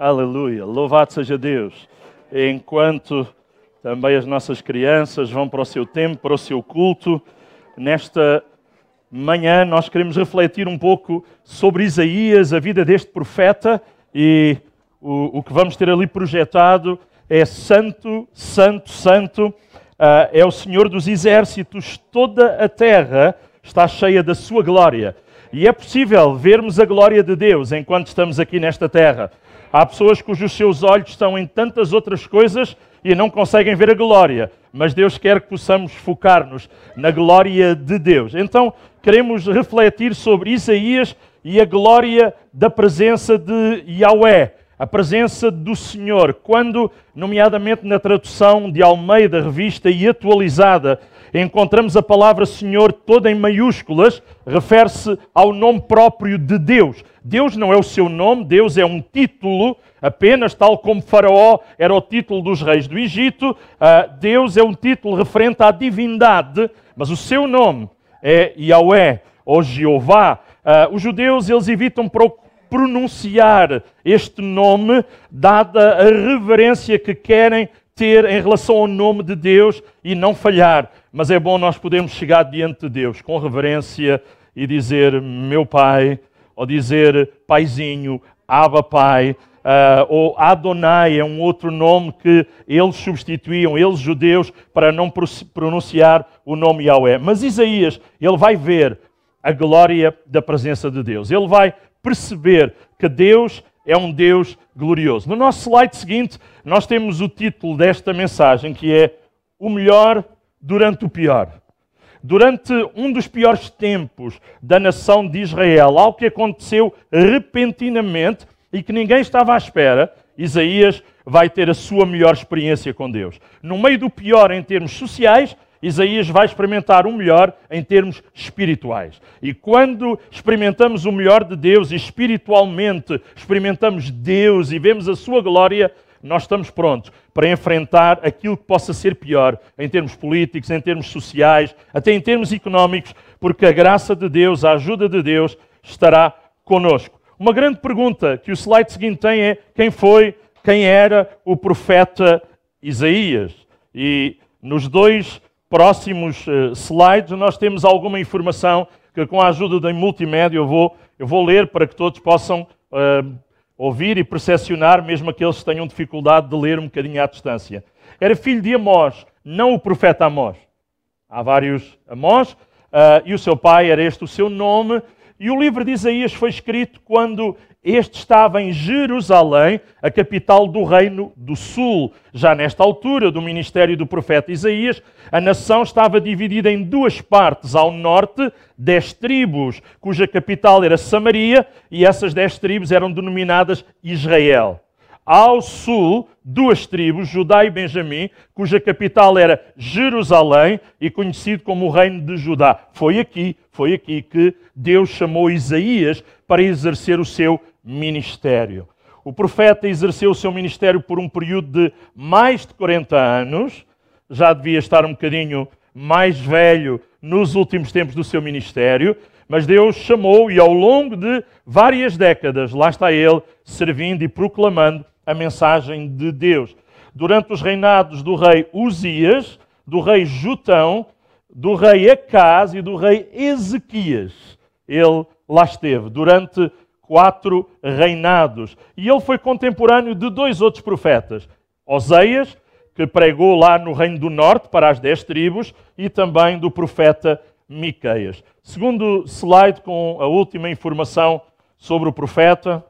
Aleluia. Louvado seja Deus. Enquanto também as nossas crianças vão para o seu tempo, para o seu culto, nesta manhã nós queremos refletir um pouco sobre Isaías, a vida deste profeta, e o, o que vamos ter ali projetado é Santo, Santo, Santo, uh, é o Senhor dos exércitos, toda a terra está cheia da sua glória. E é possível vermos a glória de Deus enquanto estamos aqui nesta terra. Há pessoas cujos seus olhos estão em tantas outras coisas e não conseguem ver a glória, mas Deus quer que possamos focar-nos na glória de Deus. Então, queremos refletir sobre Isaías e a glória da presença de Yahweh, a presença do Senhor. Quando, nomeadamente na tradução de Almeida, revista e atualizada, encontramos a palavra Senhor toda em maiúsculas, refere-se ao nome próprio de Deus. Deus não é o seu nome, Deus é um título apenas, tal como Faraó era o título dos reis do Egito. Ah, Deus é um título referente à divindade, mas o seu nome é Yahweh ou Jeová. Ah, os judeus eles evitam pronunciar este nome, dada a reverência que querem ter em relação ao nome de Deus e não falhar. Mas é bom nós podermos chegar diante de Deus com reverência e dizer meu Pai, ou dizer Paizinho, Abba Pai, uh, ou Adonai é um outro nome que eles substituíam, eles judeus, para não pronunciar o nome Yahweh. Mas Isaías, ele vai ver a glória da presença de Deus. Ele vai perceber que Deus é um Deus glorioso. No nosso slide seguinte, nós temos o título desta mensagem que é O melhor durante o pior. Durante um dos piores tempos da nação de Israel, algo que aconteceu repentinamente e que ninguém estava à espera, Isaías vai ter a sua melhor experiência com Deus. No meio do pior em termos sociais, Isaías vai experimentar o melhor em termos espirituais. E quando experimentamos o melhor de Deus e espiritualmente experimentamos Deus e vemos a sua glória, nós estamos prontos para enfrentar aquilo que possa ser pior em termos políticos, em termos sociais, até em termos económicos, porque a graça de Deus, a ajuda de Deus estará conosco. Uma grande pergunta que o slide seguinte tem é quem foi, quem era o profeta Isaías? E nos dois próximos uh, slides nós temos alguma informação que com a ajuda da multimédia eu vou, eu vou ler para que todos possam uh, ouvir e percepcionar, mesmo aqueles que tenham dificuldade de ler um bocadinho à distância. Era filho de Amós, não o profeta Amós. Há vários Amós, uh, e o seu pai era este o seu nome, e o livro de Isaías foi escrito quando este estava em Jerusalém, a capital do reino do sul. Já nesta altura do ministério do profeta Isaías, a nação estava dividida em duas partes. Ao norte, dez tribos, cuja capital era Samaria, e essas dez tribos eram denominadas Israel. Ao sul, duas tribos, Judá e Benjamim, cuja capital era Jerusalém e conhecido como o reino de Judá. Foi aqui, foi aqui que Deus chamou Isaías para exercer o seu ministério. O profeta exerceu o seu ministério por um período de mais de 40 anos, já devia estar um bocadinho mais velho nos últimos tempos do seu ministério, mas Deus chamou e ao longo de várias décadas, lá está ele, servindo e proclamando a mensagem de Deus. Durante os reinados do rei Uzias, do rei Jutão, do rei Acaz e do rei Ezequias, ele lá esteve durante quatro reinados. E ele foi contemporâneo de dois outros profetas: Oseias, que pregou lá no Reino do Norte para as dez tribos, e também do profeta Miqueias. Segundo slide, com a última informação sobre o profeta,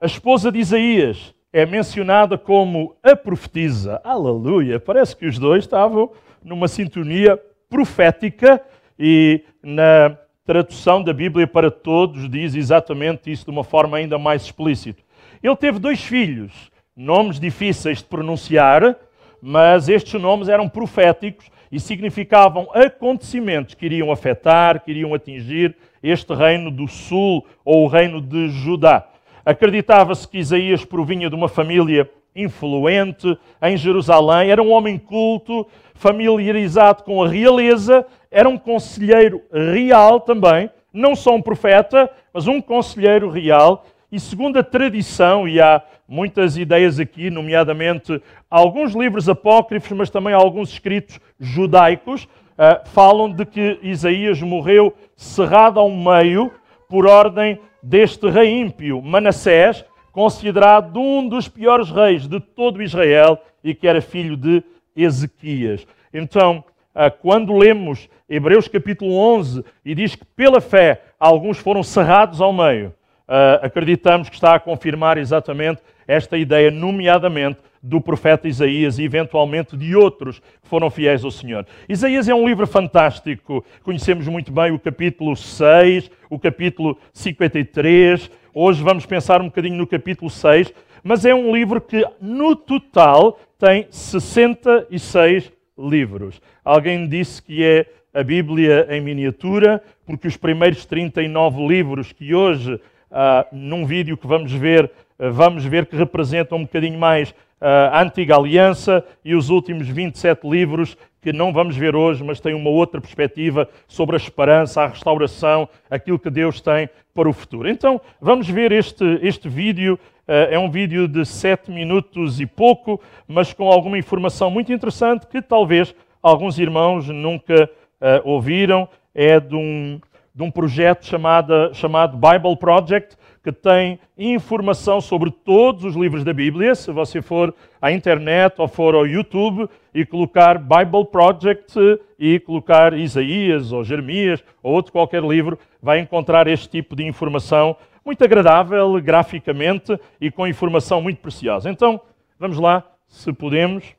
a esposa de Isaías é mencionada como a profetisa. Aleluia! Parece que os dois estavam numa sintonia profética e na tradução da Bíblia para todos diz exatamente isso de uma forma ainda mais explícita. Ele teve dois filhos, nomes difíceis de pronunciar, mas estes nomes eram proféticos e significavam acontecimentos que iriam afetar, que iriam atingir este reino do sul ou o reino de Judá. Acreditava-se que Isaías provinha de uma família influente em Jerusalém, era um homem culto, familiarizado com a realeza, era um conselheiro real também, não só um profeta, mas um conselheiro real, e segundo a tradição, e há muitas ideias aqui, nomeadamente alguns livros apócrifos, mas também alguns escritos judaicos, uh, falam de que Isaías morreu cerrado ao meio por ordem deste rei ímpio, Manassés, considerado um dos piores reis de todo Israel e que era filho de Ezequias. Então, ah, quando lemos Hebreus capítulo 11 e diz que pela fé alguns foram cerrados ao meio, ah, acreditamos que está a confirmar exatamente esta ideia, nomeadamente do profeta Isaías e eventualmente de outros que foram fiéis ao Senhor. Isaías é um livro fantástico. Conhecemos muito bem o capítulo 6, o capítulo 53. Hoje vamos pensar um bocadinho no capítulo 6, mas é um livro que no total tem 66 livros. Alguém disse que é a Bíblia em miniatura, porque os primeiros 39 livros que hoje, ah, num vídeo que vamos ver, ah, vamos ver que representam um bocadinho mais a Antiga Aliança e os últimos 27 livros que não vamos ver hoje, mas têm uma outra perspectiva sobre a esperança, a restauração, aquilo que Deus tem para o futuro. Então, vamos ver este, este vídeo. Uh, é um vídeo de 7 minutos e pouco, mas com alguma informação muito interessante que talvez alguns irmãos nunca uh, ouviram. É de um, de um projeto chamado, chamado Bible Project, que tem informação sobre todos os livros da Bíblia. Se você for à internet ou for ao YouTube e colocar Bible Project e colocar Isaías ou Jeremias ou outro qualquer livro, vai encontrar este tipo de informação muito agradável graficamente e com informação muito preciosa. Então, vamos lá, se podemos.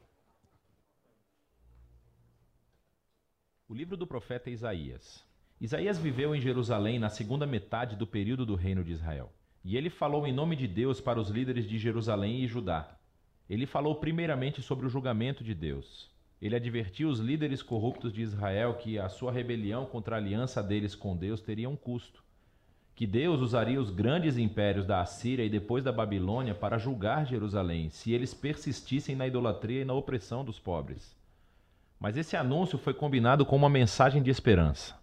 O livro do profeta Isaías. Isaías viveu em Jerusalém na segunda metade do período do reino de Israel. E ele falou em nome de Deus para os líderes de Jerusalém e Judá. Ele falou primeiramente sobre o julgamento de Deus. Ele advertiu os líderes corruptos de Israel que a sua rebelião contra a aliança deles com Deus teria um custo. Que Deus usaria os grandes impérios da Assíria e depois da Babilônia para julgar Jerusalém, se eles persistissem na idolatria e na opressão dos pobres. Mas esse anúncio foi combinado com uma mensagem de esperança.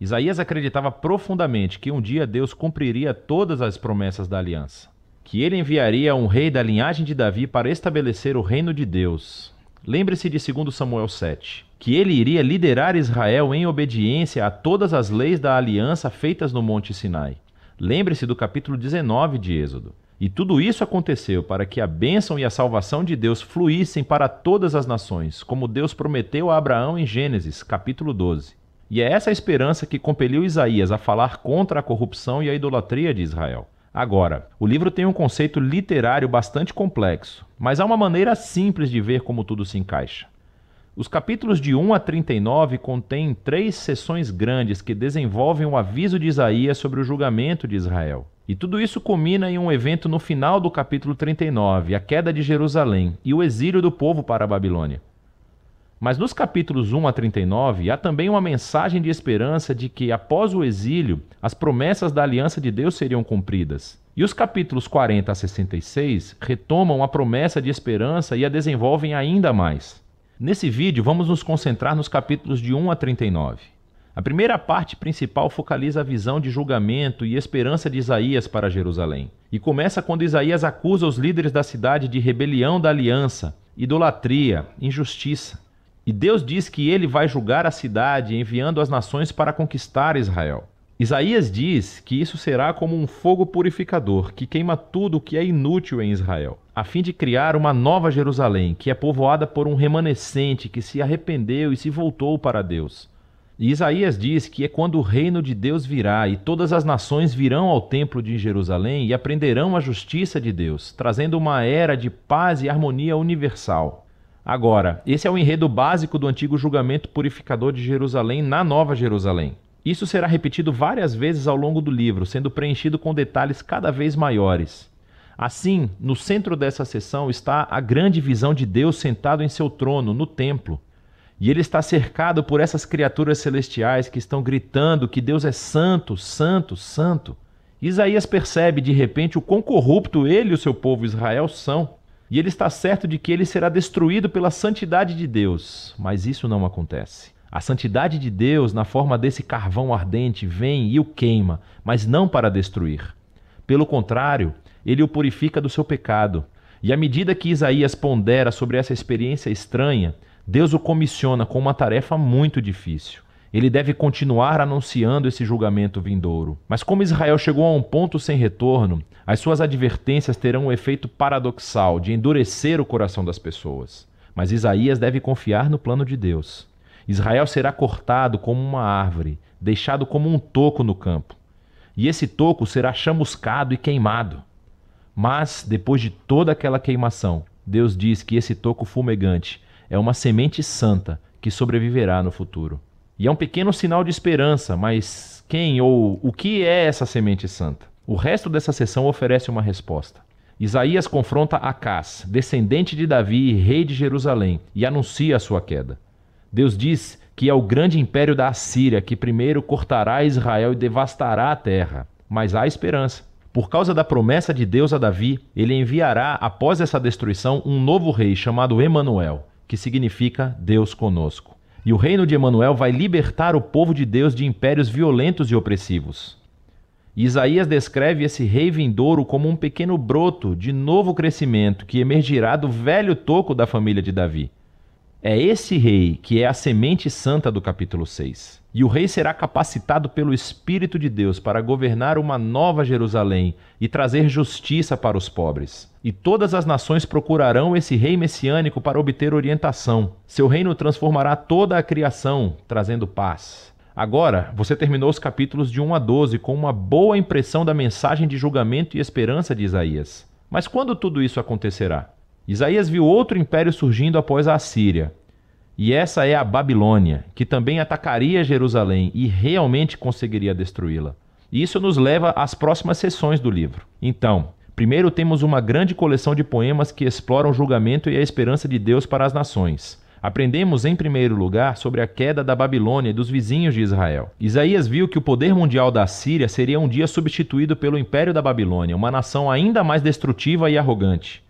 Isaías acreditava profundamente que um dia Deus cumpriria todas as promessas da aliança, que ele enviaria um rei da linhagem de Davi para estabelecer o reino de Deus. Lembre-se de 2 Samuel 7, que ele iria liderar Israel em obediência a todas as leis da aliança feitas no Monte Sinai. Lembre-se do capítulo 19 de Êxodo. E tudo isso aconteceu para que a bênção e a salvação de Deus fluíssem para todas as nações, como Deus prometeu a Abraão em Gênesis, capítulo 12. E é essa esperança que compeliu Isaías a falar contra a corrupção e a idolatria de Israel. Agora, o livro tem um conceito literário bastante complexo, mas há uma maneira simples de ver como tudo se encaixa. Os capítulos de 1 a 39 contêm três sessões grandes que desenvolvem o aviso de Isaías sobre o julgamento de Israel. E tudo isso culmina em um evento no final do capítulo 39, a queda de Jerusalém e o exílio do povo para a Babilônia. Mas nos capítulos 1 a 39 há também uma mensagem de esperança de que, após o exílio, as promessas da aliança de Deus seriam cumpridas. E os capítulos 40 a 66 retomam a promessa de esperança e a desenvolvem ainda mais. Nesse vídeo, vamos nos concentrar nos capítulos de 1 a 39. A primeira parte principal focaliza a visão de julgamento e esperança de Isaías para Jerusalém. E começa quando Isaías acusa os líderes da cidade de rebelião da aliança, idolatria, injustiça. E Deus diz que ele vai julgar a cidade, enviando as nações para conquistar Israel. Isaías diz que isso será como um fogo purificador que queima tudo o que é inútil em Israel, a fim de criar uma nova Jerusalém, que é povoada por um remanescente que se arrependeu e se voltou para Deus. E Isaías diz que é quando o reino de Deus virá e todas as nações virão ao templo de Jerusalém e aprenderão a justiça de Deus, trazendo uma era de paz e harmonia universal. Agora, esse é o enredo básico do antigo julgamento purificador de Jerusalém na Nova Jerusalém. Isso será repetido várias vezes ao longo do livro, sendo preenchido com detalhes cada vez maiores. Assim, no centro dessa sessão está a grande visão de Deus sentado em seu trono, no templo. E ele está cercado por essas criaturas celestiais que estão gritando que Deus é santo, santo, santo. Isaías percebe de repente o quão corrupto ele e o seu povo Israel são. E ele está certo de que ele será destruído pela santidade de Deus, mas isso não acontece. A santidade de Deus, na forma desse carvão ardente, vem e o queima, mas não para destruir. Pelo contrário, ele o purifica do seu pecado. E à medida que Isaías pondera sobre essa experiência estranha, Deus o comissiona com uma tarefa muito difícil. Ele deve continuar anunciando esse julgamento vindouro. Mas como Israel chegou a um ponto sem retorno, as suas advertências terão um efeito paradoxal de endurecer o coração das pessoas. Mas Isaías deve confiar no plano de Deus. Israel será cortado como uma árvore, deixado como um toco no campo. E esse toco será chamuscado e queimado. Mas, depois de toda aquela queimação, Deus diz que esse toco fumegante é uma semente santa que sobreviverá no futuro. E é um pequeno sinal de esperança, mas quem ou o que é essa semente santa? O resto dessa sessão oferece uma resposta. Isaías confronta Acás, descendente de Davi e rei de Jerusalém, e anuncia a sua queda. Deus diz que é o grande império da Assíria que primeiro cortará Israel e devastará a terra. Mas há esperança. Por causa da promessa de Deus a Davi, ele enviará, após essa destruição, um novo rei chamado Emanuel, que significa Deus conosco. E o reino de Emanuel vai libertar o povo de Deus de impérios violentos e opressivos. Isaías descreve esse rei vindouro como um pequeno broto de novo crescimento que emergirá do velho toco da família de Davi. É esse rei que é a semente santa do capítulo 6. E o rei será capacitado pelo Espírito de Deus para governar uma nova Jerusalém e trazer justiça para os pobres. E todas as nações procurarão esse rei messiânico para obter orientação. Seu reino transformará toda a criação, trazendo paz. Agora, você terminou os capítulos de 1 a 12 com uma boa impressão da mensagem de julgamento e esperança de Isaías. Mas quando tudo isso acontecerá? Isaías viu outro império surgindo após a Assíria. E essa é a Babilônia, que também atacaria Jerusalém e realmente conseguiria destruí-la. Isso nos leva às próximas sessões do livro. Então, primeiro temos uma grande coleção de poemas que exploram o julgamento e a esperança de Deus para as nações. Aprendemos, em primeiro lugar, sobre a queda da Babilônia e dos vizinhos de Israel. Isaías viu que o poder mundial da Síria seria um dia substituído pelo Império da Babilônia, uma nação ainda mais destrutiva e arrogante.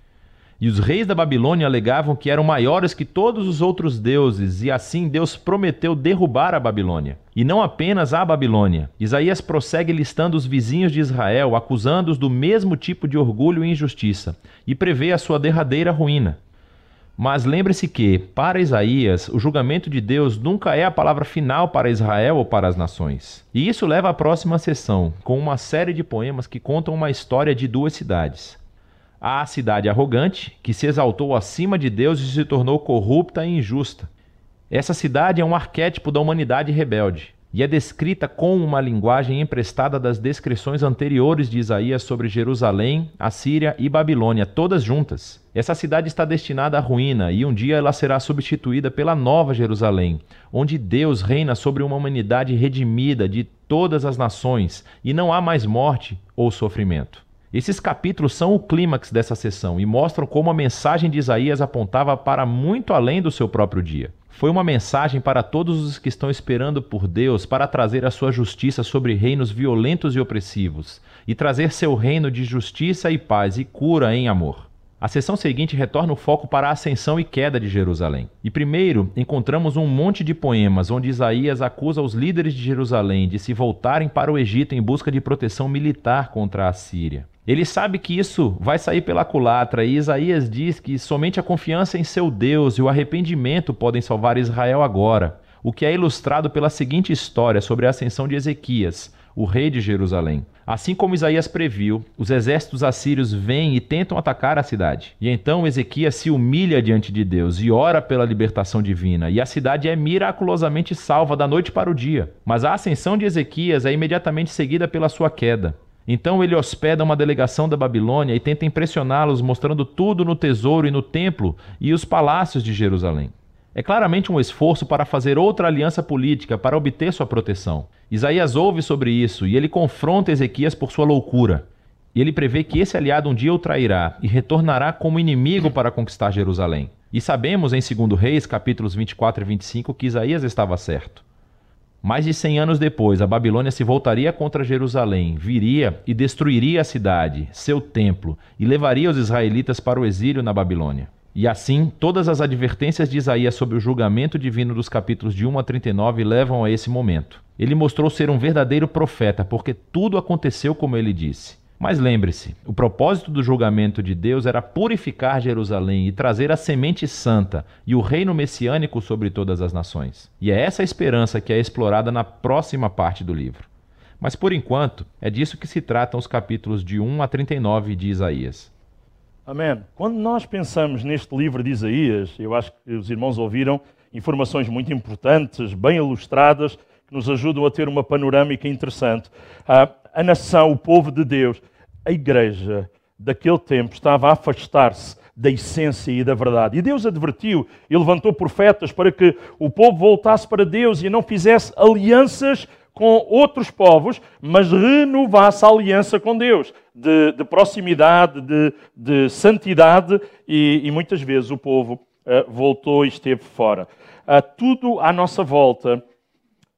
E os reis da Babilônia alegavam que eram maiores que todos os outros deuses, e assim Deus prometeu derrubar a Babilônia. E não apenas a Babilônia. Isaías prossegue listando os vizinhos de Israel, acusando-os do mesmo tipo de orgulho e injustiça, e prevê a sua derradeira ruína. Mas lembre-se que, para Isaías, o julgamento de Deus nunca é a palavra final para Israel ou para as nações. E isso leva à próxima sessão, com uma série de poemas que contam uma história de duas cidades à cidade arrogante, que se exaltou acima de Deus e se tornou corrupta e injusta. Essa cidade é um arquétipo da humanidade rebelde e é descrita com uma linguagem emprestada das descrições anteriores de Isaías sobre Jerusalém, Assíria e Babilônia, todas juntas. Essa cidade está destinada à ruína e um dia ela será substituída pela nova Jerusalém, onde Deus reina sobre uma humanidade redimida de todas as nações e não há mais morte ou sofrimento. Esses capítulos são o clímax dessa sessão e mostram como a mensagem de Isaías apontava para muito além do seu próprio dia. Foi uma mensagem para todos os que estão esperando por Deus para trazer a sua justiça sobre reinos violentos e opressivos e trazer seu reino de justiça e paz e cura em amor. A sessão seguinte retorna o foco para a ascensão e queda de Jerusalém. E primeiro encontramos um monte de poemas onde Isaías acusa os líderes de Jerusalém de se voltarem para o Egito em busca de proteção militar contra a Síria. Ele sabe que isso vai sair pela culatra e Isaías diz que somente a confiança em seu Deus e o arrependimento podem salvar Israel agora, o que é ilustrado pela seguinte história sobre a ascensão de Ezequias, o rei de Jerusalém. Assim como Isaías previu, os exércitos assírios vêm e tentam atacar a cidade. E então Ezequias se humilha diante de Deus e ora pela libertação divina, e a cidade é miraculosamente salva da noite para o dia. Mas a ascensão de Ezequias é imediatamente seguida pela sua queda. Então ele hospeda uma delegação da Babilônia e tenta impressioná-los, mostrando tudo no tesouro e no templo e os palácios de Jerusalém. É claramente um esforço para fazer outra aliança política para obter sua proteção. Isaías ouve sobre isso e ele confronta Ezequias por sua loucura. E ele prevê que esse aliado um dia o trairá e retornará como inimigo para conquistar Jerusalém. E sabemos em 2 Reis, capítulos 24 e 25, que Isaías estava certo. Mais de 100 anos depois, a Babilônia se voltaria contra Jerusalém, viria e destruiria a cidade, seu templo, e levaria os israelitas para o exílio na Babilônia. E assim, todas as advertências de Isaías sobre o julgamento divino dos capítulos de 1 a 39 levam a esse momento. Ele mostrou ser um verdadeiro profeta, porque tudo aconteceu como ele disse. Mas lembre-se, o propósito do julgamento de Deus era purificar Jerusalém e trazer a semente santa e o reino messiânico sobre todas as nações. E é essa esperança que é explorada na próxima parte do livro. Mas por enquanto, é disso que se tratam os capítulos de 1 a 39 de Isaías. Amém. Quando nós pensamos neste livro de Isaías, eu acho que os irmãos ouviram informações muito importantes, bem ilustradas, que nos ajudam a ter uma panorâmica interessante. Ah, a nação, o povo de Deus, a igreja daquele tempo estava a afastar-se da essência e da verdade. E Deus advertiu e levantou profetas para que o povo voltasse para Deus e não fizesse alianças com outros povos, mas renovasse a aliança com Deus, de, de proximidade, de, de santidade, e, e, muitas vezes o povo uh, voltou e esteve fora. Uh, tudo à nossa volta,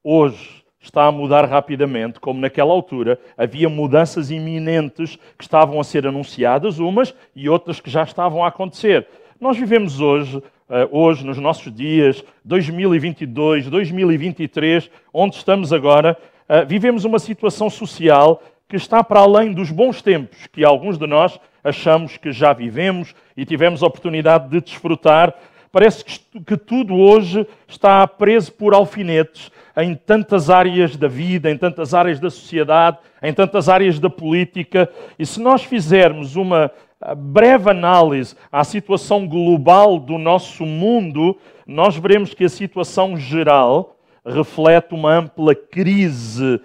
hoje, está a mudar rapidamente, como naquela altura havia mudanças iminentes que estavam a ser anunciadas, umas e outras que já estavam a acontecer. Nós vivemos hoje, eh, hoje nos nossos dias, 2022, 2023, onde estamos agora, eh, vivemos uma situação social que está para além dos bons tempos que alguns de nós achamos que já vivemos e tivemos a oportunidade de desfrutar. Parece que tudo hoje está preso por alfinetes em tantas áreas da vida, em tantas áreas da sociedade, em tantas áreas da política. E se nós fizermos uma breve análise à situação global do nosso mundo, nós veremos que a situação geral reflete uma ampla crise.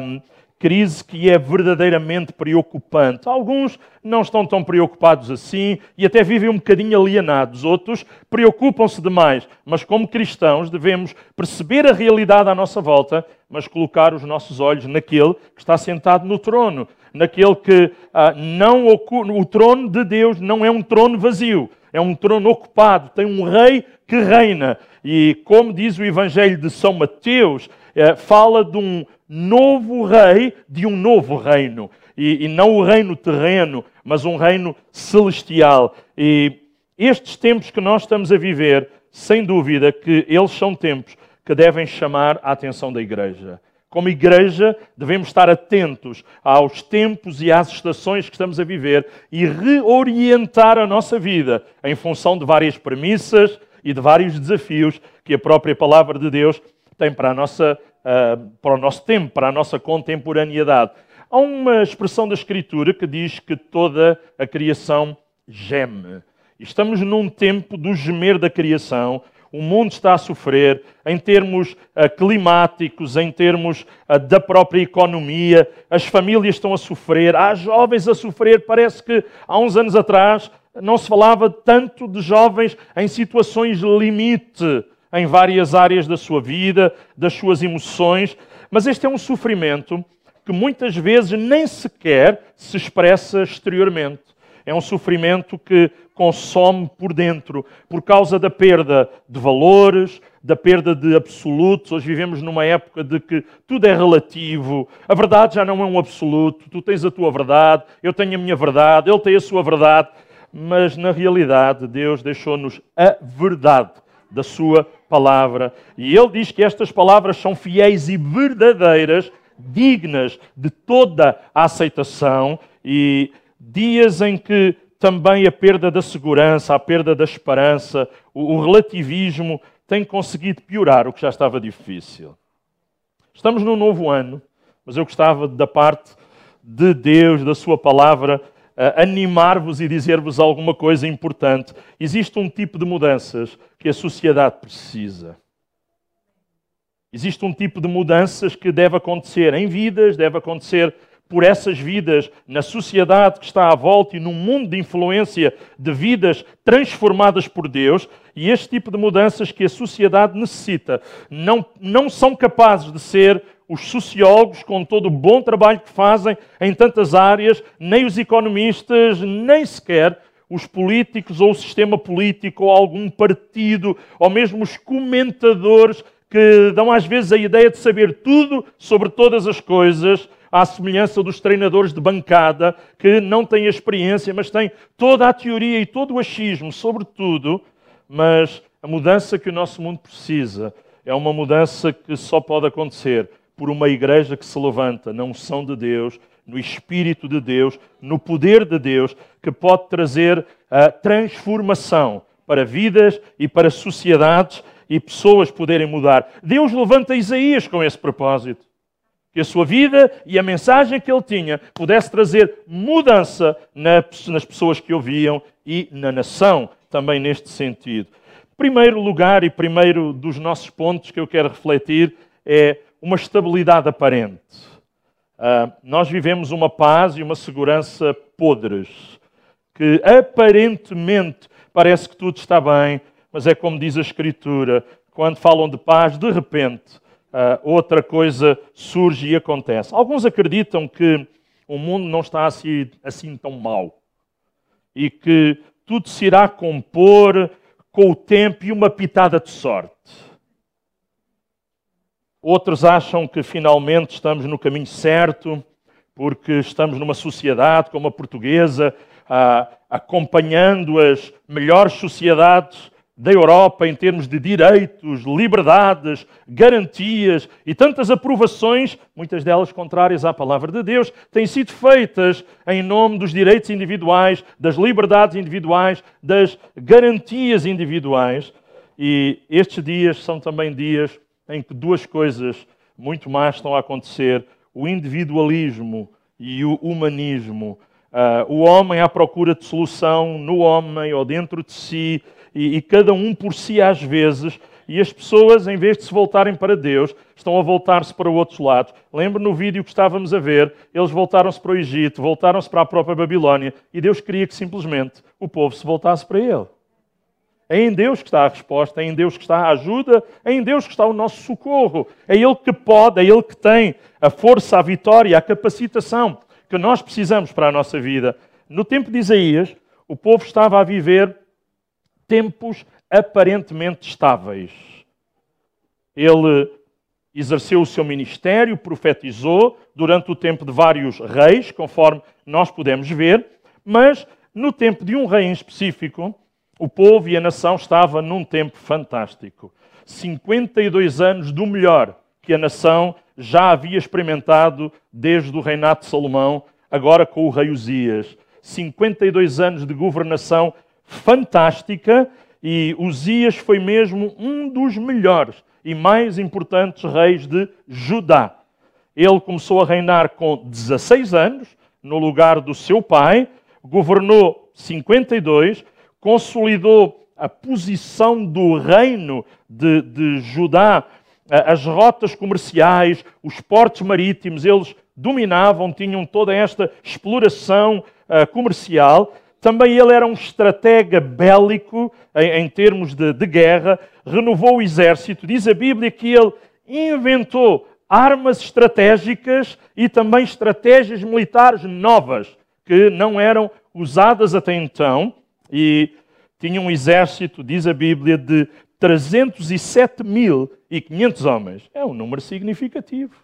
Um, crise que é verdadeiramente preocupante. Alguns não estão tão preocupados assim e até vivem um bocadinho alienados. Outros preocupam-se demais. Mas, como cristãos, devemos perceber a realidade à nossa volta, mas colocar os nossos olhos naquele que está sentado no trono. Naquele que ah, não ocupa. O trono de Deus não é um trono vazio, é um trono ocupado. Tem um rei que reina. E, como diz o Evangelho de São Mateus, fala de um novo rei de um novo reino. E, e, não o reino terreno, mas um reino celestial. E estes tempos que nós estamos a viver, sem dúvida que eles são tempos que devem chamar a atenção da igreja. Como igreja, devemos estar atentos aos tempos e às estações que estamos a viver e reorientar a nossa vida em função de várias premissas e de vários desafios que a própria palavra de Deus tem para nossa uh, para o nosso tempo, para a nossa contemporaneidade. Há uma expressão da Escritura que diz que toda a criação geme. Estamos num tempo do gemer da criação. O mundo está a sofrer em termos uh, climáticos, em termos uh, da própria economia. As famílias estão a sofrer, há jovens a sofrer. Parece que há uns anos atrás não se falava tanto de jovens em situações limite em várias áreas da sua vida, das suas emoções, mas este é um sofrimento que muitas vezes nem sequer se expressa exteriormente. É um sofrimento que consome por dentro, por causa da perda de valores, da perda de absolutos. Hoje vivemos numa época de que tudo é relativo, a verdade já não é um absoluto. Tu tens a tua verdade, eu tenho a minha verdade, ele tem a sua verdade, mas na realidade Deus deixou-nos a verdade da sua palavra. E ele diz que estas palavras são fiéis e verdadeiras, dignas de toda a aceitação e dias em que também a perda da segurança, a perda da esperança, o relativismo tem conseguido piorar o que já estava difícil. Estamos num novo ano, mas eu gostava da parte de Deus, da Sua palavra, animar-vos e dizer-vos alguma coisa importante. Existe um tipo de mudanças que a sociedade precisa. Existe um tipo de mudanças que deve acontecer em vidas, deve acontecer por essas vidas, na sociedade que está à volta e num mundo de influência de vidas transformadas por Deus, e este tipo de mudanças que a sociedade necessita não, não são capazes de ser os sociólogos, com todo o bom trabalho que fazem em tantas áreas, nem os economistas, nem sequer os políticos ou o sistema político ou algum partido, ou mesmo os comentadores que dão às vezes a ideia de saber tudo sobre todas as coisas, à semelhança dos treinadores de bancada que não têm experiência, mas têm toda a teoria e todo o achismo sobre tudo. Mas a mudança que o nosso mundo precisa é uma mudança que só pode acontecer por uma igreja que se levanta na unção de Deus, no Espírito de Deus, no poder de Deus, que pode trazer a transformação para vidas e para sociedades e pessoas poderem mudar. Deus levanta Isaías com esse propósito. Que a sua vida e a mensagem que ele tinha pudesse trazer mudança nas pessoas que ouviam e na nação, também neste sentido. Primeiro lugar e primeiro dos nossos pontos que eu quero refletir é uma estabilidade aparente. Uh, nós vivemos uma paz e uma segurança podres, que aparentemente parece que tudo está bem, mas é como diz a Escritura: quando falam de paz, de repente uh, outra coisa surge e acontece. Alguns acreditam que o mundo não está assim, assim tão mal e que tudo se irá compor com o tempo e uma pitada de sorte. Outros acham que finalmente estamos no caminho certo, porque estamos numa sociedade como a portuguesa, ah, acompanhando as melhores sociedades da Europa em termos de direitos, liberdades, garantias e tantas aprovações, muitas delas contrárias à palavra de Deus, têm sido feitas em nome dos direitos individuais, das liberdades individuais, das garantias individuais. E estes dias são também dias em que duas coisas muito mais estão a acontecer: o individualismo e o humanismo. Uh, o homem à procura de solução no homem ou dentro de si, e, e cada um por si às vezes, e as pessoas, em vez de se voltarem para Deus, estão a voltar-se para outros lados. Lembro no vídeo que estávamos a ver, eles voltaram-se para o Egito, voltaram-se para a própria Babilónia, e Deus queria que simplesmente o povo se voltasse para Ele. É em Deus que está a resposta, é em Deus que está a ajuda, é em Deus que está o nosso socorro. É Ele que pode, é Ele que tem a força, a vitória, a capacitação que nós precisamos para a nossa vida. No tempo de Isaías, o povo estava a viver tempos aparentemente estáveis. Ele exerceu o seu ministério, profetizou durante o tempo de vários reis, conforme nós podemos ver, mas no tempo de um rei em específico, o povo e a nação estava num tempo fantástico. 52 anos do melhor que a nação já havia experimentado desde o reinado de Salomão, agora com o rei Uzias. 52 anos de governação fantástica e Uzias foi mesmo um dos melhores e mais importantes reis de Judá. Ele começou a reinar com 16 anos, no lugar do seu pai, governou 52, consolidou a posição do reino de, de Judá, as rotas comerciais, os portos marítimos, eles dominavam, tinham toda esta exploração uh, comercial também ele era um estratega bélico em, em termos de, de guerra, renovou o exército. Diz a Bíblia que ele inventou armas estratégicas e também estratégias militares novas que não eram usadas até então. E tinha um exército, diz a Bíblia, de 307.500 homens. É um número significativo.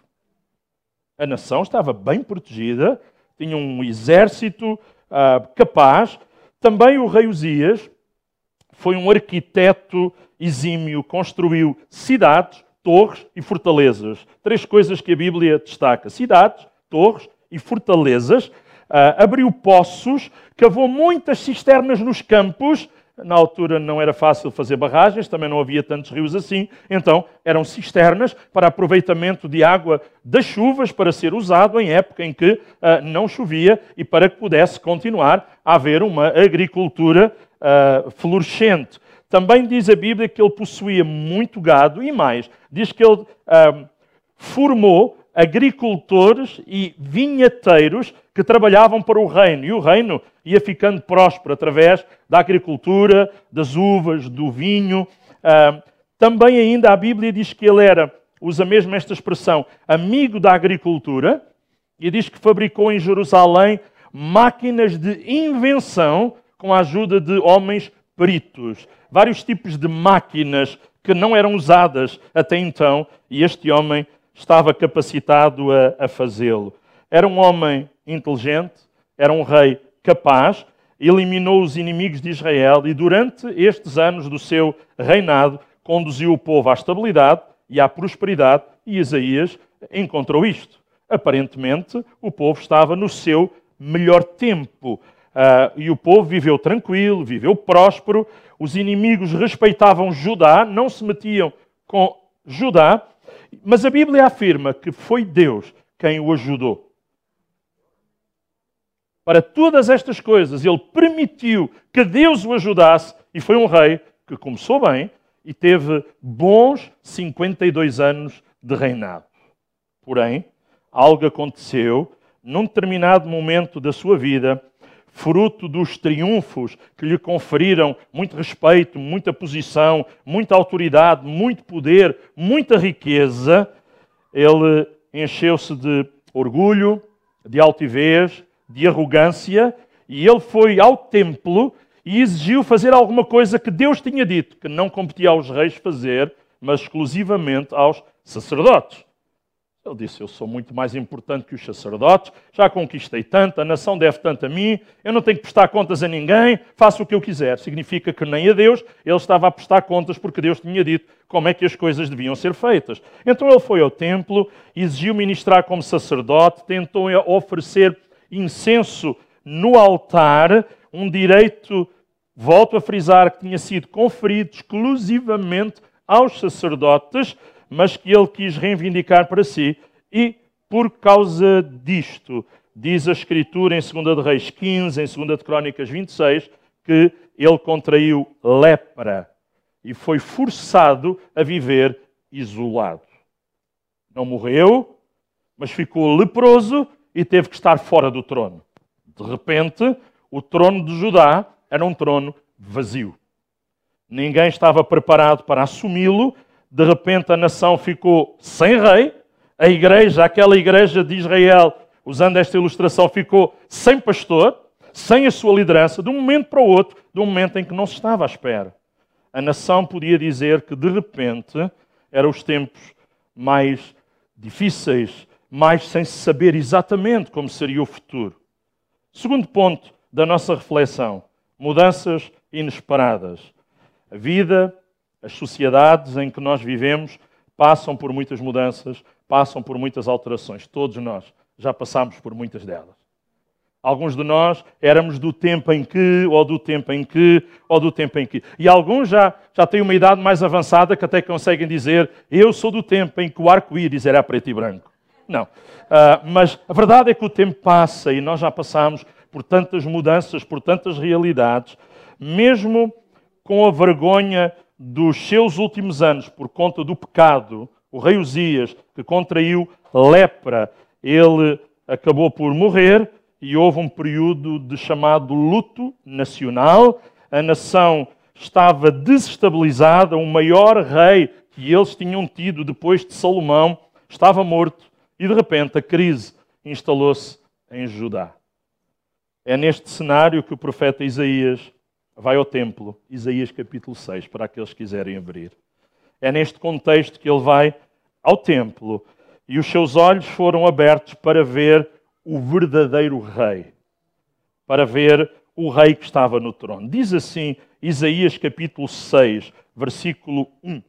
A nação estava bem protegida, tinha um exército uh, capaz. Também o rei Uzias foi um arquiteto exímio, construiu cidades, torres e fortalezas. Três coisas que a Bíblia destaca: cidades, torres e fortalezas. Uh, abriu poços, cavou muitas cisternas nos campos. Na altura não era fácil fazer barragens, também não havia tantos rios assim, então eram cisternas para aproveitamento de água das chuvas para ser usado em época em que uh, não chovia e para que pudesse continuar a haver uma agricultura uh, florescente. Também diz a Bíblia que ele possuía muito gado e mais, diz que ele uh, formou agricultores e vinheteiros que trabalhavam para o reino. E o reino ia ficando próspero através da agricultura, das uvas, do vinho. Uh, também ainda a Bíblia diz que ele era, usa mesmo esta expressão, amigo da agricultura, e diz que fabricou em Jerusalém máquinas de invenção com a ajuda de homens peritos. Vários tipos de máquinas que não eram usadas até então, e este homem estava capacitado a, a fazê-lo. Era um homem inteligente, era um rei capaz, eliminou os inimigos de Israel e, durante estes anos do seu reinado, conduziu o povo à estabilidade e à prosperidade, e Isaías encontrou isto. Aparentemente, o povo estava no seu melhor tempo. Uh, e o povo viveu tranquilo, viveu próspero. Os inimigos respeitavam Judá, não se metiam com Judá. Mas a Bíblia afirma que foi Deus quem o ajudou. Para todas estas coisas, ele permitiu que Deus o ajudasse e foi um rei que começou bem e teve bons 52 anos de reinado. Porém, algo aconteceu num determinado momento da sua vida, fruto dos triunfos que lhe conferiram muito respeito, muita posição, muita autoridade, muito poder, muita riqueza, ele encheu-se de orgulho, de altivez, de arrogância, e ele foi ao templo e exigiu fazer alguma coisa que Deus tinha dito que não competia aos reis fazer, mas exclusivamente aos sacerdotes. Ele disse: Eu sou muito mais importante que os sacerdotes, já conquistei tanto, a nação deve tanto a mim, eu não tenho que prestar contas a ninguém, faço o que eu quiser. Significa que nem a Deus ele estava a prestar contas porque Deus tinha dito como é que as coisas deviam ser feitas. Então ele foi ao templo, exigiu ministrar como sacerdote, tentou oferecer incenso no altar, um direito, volto a frisar, que tinha sido conferido exclusivamente aos sacerdotes mas que ele quis reivindicar para si. E por causa disto, diz a Escritura em 2 de Reis 15, em 2 de Crónicas 26, que ele contraiu lepra e foi forçado a viver isolado. Não morreu, mas ficou leproso e teve que estar fora do trono. De repente, o trono de Judá era um trono vazio. Ninguém estava preparado para assumi-lo de repente a nação ficou sem rei, a igreja, aquela igreja de Israel, usando esta ilustração, ficou sem pastor, sem a sua liderança, de um momento para o outro, de um momento em que não se estava à espera. A nação podia dizer que de repente eram os tempos mais difíceis, mais sem saber exatamente como seria o futuro. Segundo ponto da nossa reflexão: mudanças inesperadas. A vida as sociedades em que nós vivemos passam por muitas mudanças, passam por muitas alterações. Todos nós já passamos por muitas delas. Alguns de nós éramos do tempo em que, ou do tempo em que, ou do tempo em que. E alguns já, já têm uma idade mais avançada que até conseguem dizer: Eu sou do tempo em que o arco-íris era preto e branco. Não. Uh, mas a verdade é que o tempo passa e nós já passamos por tantas mudanças, por tantas realidades, mesmo com a vergonha dos seus últimos anos, por conta do pecado, o rei Uzias, que contraiu lepra, ele acabou por morrer e houve um período de chamado luto nacional. A nação estava desestabilizada, o maior rei que eles tinham tido depois de Salomão estava morto e de repente a crise instalou-se em Judá. É neste cenário que o profeta Isaías vai ao templo, Isaías capítulo 6, para aqueles que quiserem abrir. É neste contexto que ele vai ao templo e os seus olhos foram abertos para ver o verdadeiro rei, para ver o rei que estava no trono. Diz assim Isaías capítulo 6, versículo 1.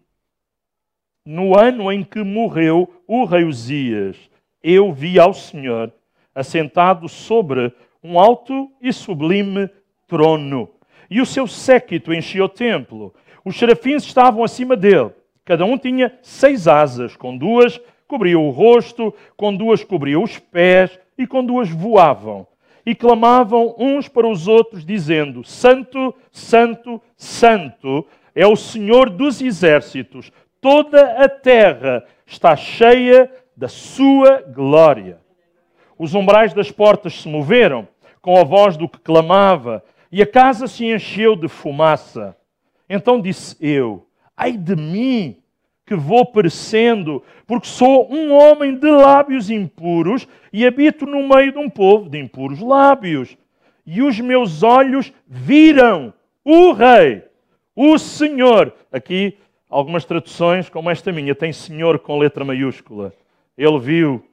No ano em que morreu o rei Uzias, eu vi ao Senhor assentado sobre um alto e sublime trono e o seu séquito enchia o templo. Os serafins estavam acima dele. Cada um tinha seis asas, com duas cobriam o rosto, com duas cobriam os pés e com duas voavam. E clamavam uns para os outros, dizendo: Santo, Santo, Santo é o Senhor dos exércitos. Toda a terra está cheia da sua glória. Os umbrais das portas se moveram com a voz do que clamava e a casa se encheu de fumaça. Então disse eu: Ai de mim, que vou perecendo, porque sou um homem de lábios impuros e habito no meio de um povo de impuros lábios. E os meus olhos viram o Rei, o Senhor. Aqui, algumas traduções, como esta minha, tem Senhor com letra maiúscula. Ele viu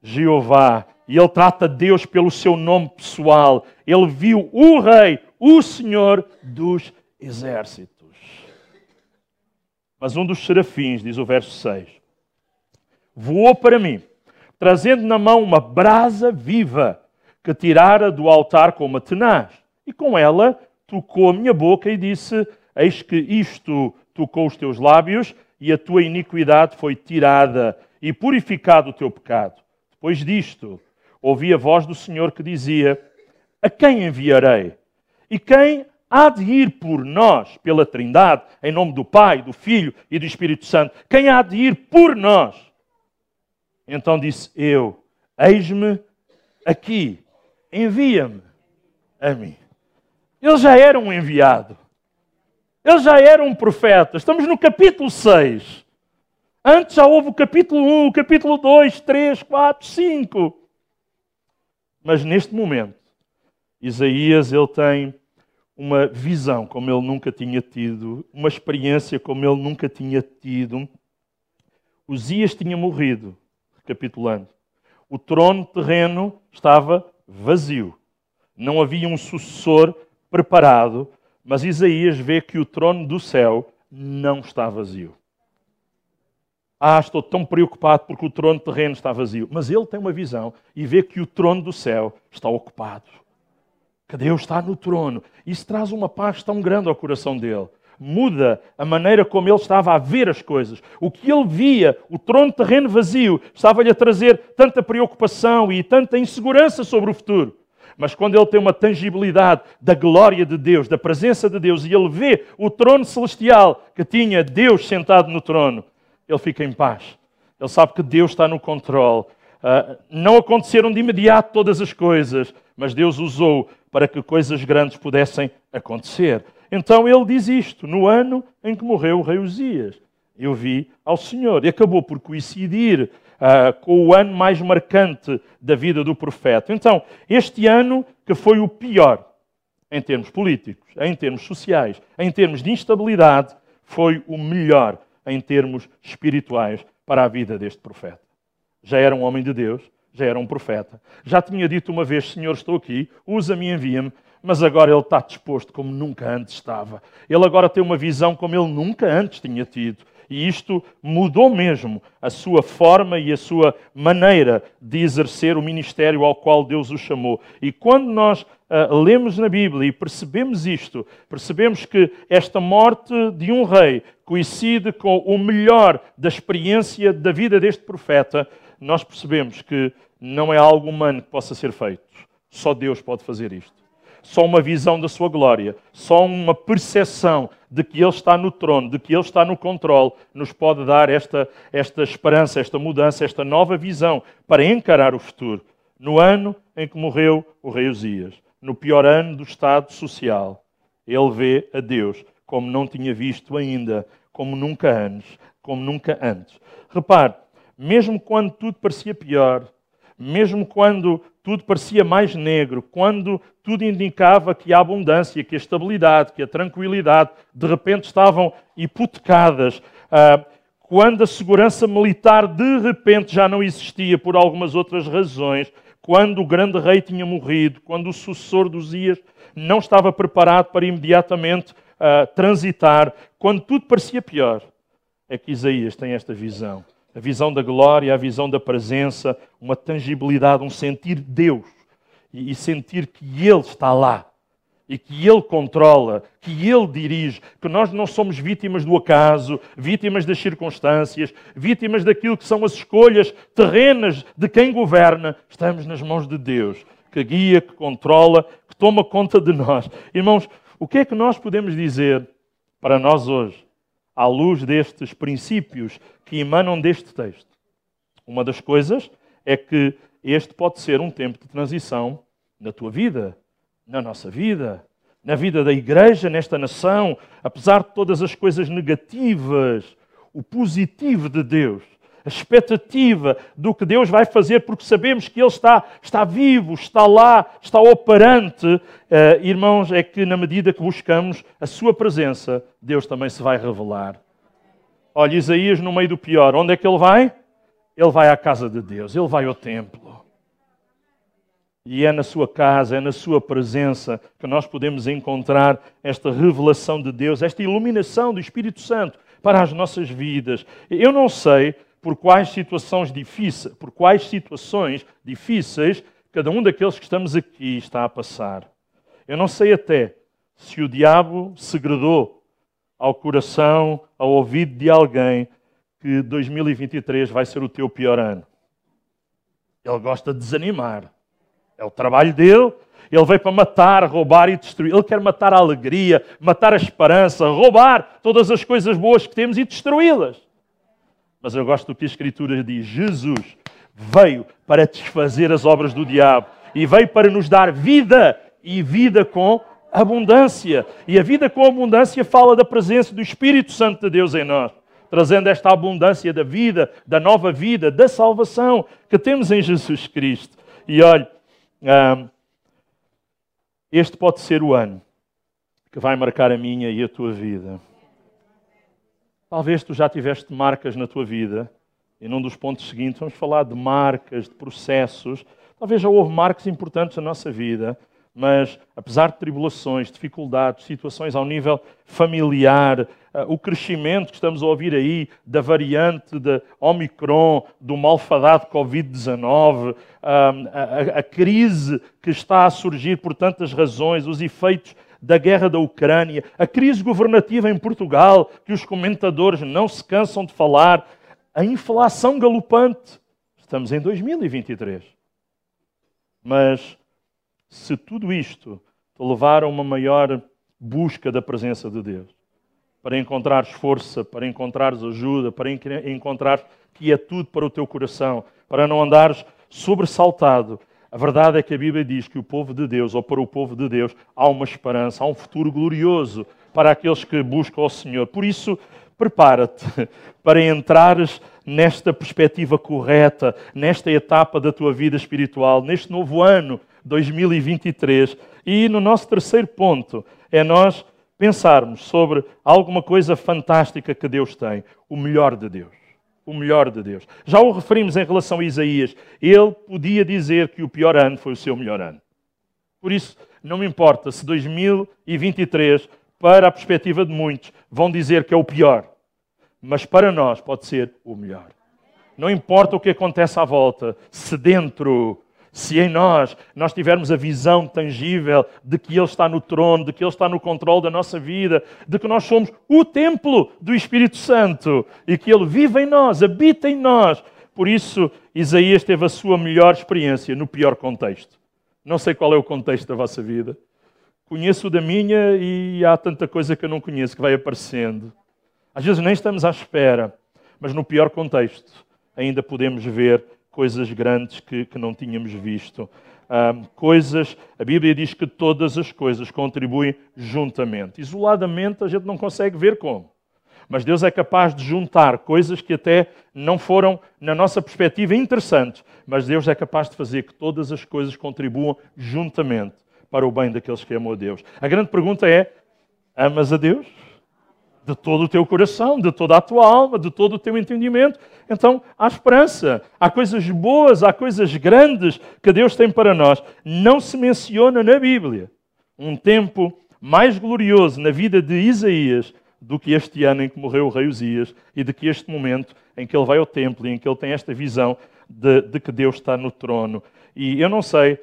Jeová e ele trata Deus pelo seu nome pessoal. Ele viu o Rei, o Senhor dos exércitos. Mas um dos serafins, diz o verso 6, voou para mim, trazendo na mão uma brasa viva que tirara do altar com uma tenaz. E com ela tocou a minha boca e disse: Eis que isto tocou os teus lábios, e a tua iniquidade foi tirada, e purificado o teu pecado. Depois disto, ouvi a voz do Senhor que dizia: A quem enviarei? E quem há de ir por nós, pela Trindade, em nome do Pai, do Filho e do Espírito Santo? Quem há de ir por nós? Então disse eu: Eis-me aqui, envia-me a mim. Ele já era um enviado. Ele já era um profeta. Estamos no capítulo 6. Antes já houve o capítulo 1, o capítulo 2, 3, 4, 5. Mas neste momento, Isaías ele tem uma visão como ele nunca tinha tido, uma experiência como ele nunca tinha tido. Uzias tinha morrido, recapitulando. O trono terreno estava vazio. Não havia um sucessor preparado, mas Isaías vê que o trono do céu não está vazio. Ah, estou tão preocupado porque o trono terreno está vazio. Mas ele tem uma visão e vê que o trono do céu está ocupado que Deus está no trono. Isso traz uma paz tão grande ao coração dele. Muda a maneira como ele estava a ver as coisas. O que ele via, o trono terreno vazio, estava-lhe a trazer tanta preocupação e tanta insegurança sobre o futuro. Mas quando ele tem uma tangibilidade da glória de Deus, da presença de Deus, e ele vê o trono celestial que tinha Deus sentado no trono, ele fica em paz. Ele sabe que Deus está no controle. Uh, não aconteceram de imediato todas as coisas, mas Deus usou para que coisas grandes pudessem acontecer. Então ele diz isto no ano em que morreu o rei Uzias. Eu vi ao Senhor. E acabou por coincidir uh, com o ano mais marcante da vida do profeta. Então, este ano que foi o pior em termos políticos, em termos sociais, em termos de instabilidade, foi o melhor em termos espirituais para a vida deste profeta. Já era um homem de Deus, já era um profeta. Já tinha dito uma vez: Senhor, estou aqui, usa-me e envia-me. Mas agora ele está disposto como nunca antes estava. Ele agora tem uma visão como ele nunca antes tinha tido. E isto mudou mesmo a sua forma e a sua maneira de exercer o ministério ao qual Deus o chamou. E quando nós uh, lemos na Bíblia e percebemos isto, percebemos que esta morte de um rei coincide com o melhor da experiência da vida deste profeta, nós percebemos que não é algo humano que possa ser feito. Só Deus pode fazer isto. Só uma visão da sua glória, só uma percepção de que Ele está no trono, de que Ele está no controle, nos pode dar esta, esta esperança, esta mudança, esta nova visão para encarar o futuro. No ano em que morreu o rei Uzias, no pior ano do Estado social, ele vê a Deus como não tinha visto ainda, como nunca antes, como nunca antes. Repare, mesmo quando tudo parecia pior, mesmo quando tudo parecia mais negro, quando tudo indicava que a abundância, que a estabilidade, que a tranquilidade de repente estavam hipotecadas, ah, quando a segurança militar de repente já não existia por algumas outras razões, quando o grande rei tinha morrido, quando o sucessor dos Ias não estava preparado para imediatamente uh, transitar, quando tudo parecia pior, é que Isaías tem esta visão. A visão da glória, a visão da presença, uma tangibilidade, um sentir Deus. E sentir que Ele está lá e que Ele controla, que Ele dirige, que nós não somos vítimas do acaso, vítimas das circunstâncias, vítimas daquilo que são as escolhas terrenas de quem governa. Estamos nas mãos de Deus, que guia, que controla, que toma conta de nós. Irmãos, o que é que nós podemos dizer para nós hoje, à luz destes princípios que emanam deste texto. Uma das coisas é que este pode ser um tempo de transição na tua vida, na nossa vida, na vida da igreja, nesta nação, apesar de todas as coisas negativas, o positivo de Deus, a expectativa do que Deus vai fazer, porque sabemos que Ele está, está vivo, está lá, está operante. Uh, irmãos, é que na medida que buscamos a Sua presença, Deus também se vai revelar. Olha, Isaías no meio do pior, onde é que ele vai? Ele vai à casa de Deus, ele vai ao templo. E é na sua casa, é na sua presença que nós podemos encontrar esta revelação de Deus, esta iluminação do Espírito Santo para as nossas vidas. Eu não sei por quais situações difíceis, por quais situações difíceis cada um daqueles que estamos aqui está a passar. Eu não sei até se o diabo segredou ao coração, ao ouvido de alguém que 2023 vai ser o teu pior ano. Ele gosta de desanimar. É o trabalho dele. Ele veio para matar, roubar e destruir. Ele quer matar a alegria, matar a esperança, roubar todas as coisas boas que temos e destruí-las. Mas eu gosto do que a Escritura diz: Jesus veio para desfazer as obras do diabo e veio para nos dar vida e vida com abundância. E a vida com abundância fala da presença do Espírito Santo de Deus em nós, trazendo esta abundância da vida, da nova vida, da salvação que temos em Jesus Cristo. E este pode ser o ano que vai marcar a minha e a tua vida. Talvez tu já tiveste marcas na tua vida, e num dos pontos seguintes vamos falar de marcas, de processos. Talvez já houve marcas importantes na nossa vida mas apesar de tribulações, dificuldades, situações ao nível familiar, eh, o crescimento que estamos a ouvir aí da variante da Omicron, do malfadado Covid-19, a, crise que está a surgir por tantas razões, os efeitos da guerra da Ucrânia, a crise governativa em Portugal, que os comentadores não se cansam de falar, a inflação galopante. Estamos em 2023. Mas se tudo isto te levar a uma maior busca da presença de Deus, para encontrares força, para encontrares ajuda, para encontrares quietude para o teu coração, para não andares sobressaltado. A verdade é que a Bíblia diz que o povo de Deus, ou para o povo de Deus, há uma esperança, há um futuro glorioso para aqueles que buscam o Senhor. Por isso, prepara-te para entrares nesta perspectiva correta, nesta etapa da tua vida espiritual, neste novo ano 2023. E no nosso terceiro ponto é nós pensarmos sobre alguma coisa fantástica que Deus tem, o melhor de Deus. O melhor de Deus. Já o referimos em relação a Isaías. Ele podia dizer que o pior ano foi o seu melhor ano. Por isso, não me importa se 2023, para a perspectiva de muitos, vão dizer que é o pior. Mas para nós pode ser o melhor. Não importa o que acontece à volta, se dentro se em nós nós tivermos a visão tangível de que Ele está no trono, de que Ele está no controle da nossa vida, de que nós somos o templo do Espírito Santo e que Ele vive em nós, habita em nós. Por isso, Isaías teve a sua melhor experiência no pior contexto. Não sei qual é o contexto da vossa vida. Conheço o da minha e há tanta coisa que eu não conheço que vai aparecendo. Às vezes nem estamos à espera, mas no pior contexto ainda podemos ver coisas grandes que, que não tínhamos visto. Um, coisas, a Bíblia diz que todas as coisas contribuem juntamente. Isoladamente a gente não consegue ver como. Mas Deus é capaz de juntar coisas que até não foram, na nossa perspectiva, interessantes. Mas Deus é capaz de fazer que todas as coisas contribuam juntamente para o bem daqueles que amam a Deus. A grande pergunta é: amas a Deus? De todo o teu coração, de toda a tua alma, de todo o teu entendimento. Então há esperança, há coisas boas, há coisas grandes que Deus tem para nós. Não se menciona na Bíblia um tempo mais glorioso na vida de Isaías do que este ano em que morreu o rei Uzias e de que este momento em que ele vai ao templo e em que ele tem esta visão de, de que Deus está no trono. E eu não sei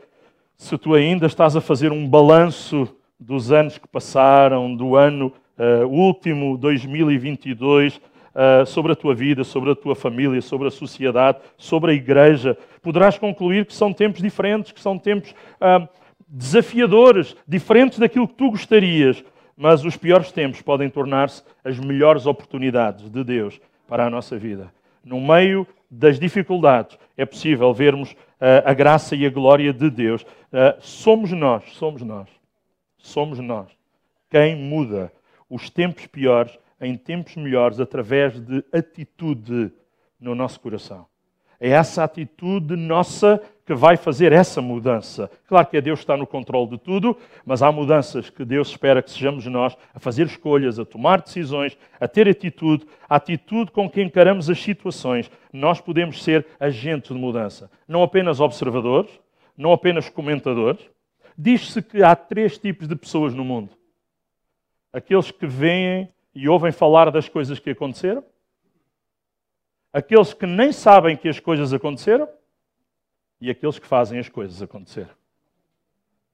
se tu ainda estás a fazer um balanço dos anos que passaram, do ano uh, último 2022 uh, eh, sobre a tua vida, sobre a tua família, sobre a sociedade, sobre a igreja, poderás concluir que são tempos diferentes, que são tempos uh, desafiadores, diferentes daquilo que tu gostarias, mas os piores tempos podem tornar-se as melhores oportunidades de Deus para a nossa vida. No meio das dificuldades, é possível vermos uh, a graça e a glória de Deus. Uh, somos nós, somos nós, somos nós quem muda os tempos piores em tempos melhores através de atitude no nosso coração. É essa atitude nossa que vai fazer essa mudança. Claro que é Deus está no controle de tudo, mas há mudanças que Deus espera que sejamos nós a fazer escolhas, a tomar decisões, a ter atitude, a atitude com que encaramos as situações. Nós podemos ser agentes de mudança, não apenas observadores, não apenas comentadores. Diz-se que há três tipos de pessoas no mundo aqueles que veem e ouvem falar das coisas que aconteceram, aqueles que nem sabem que as coisas aconteceram e aqueles que fazem as coisas acontecer.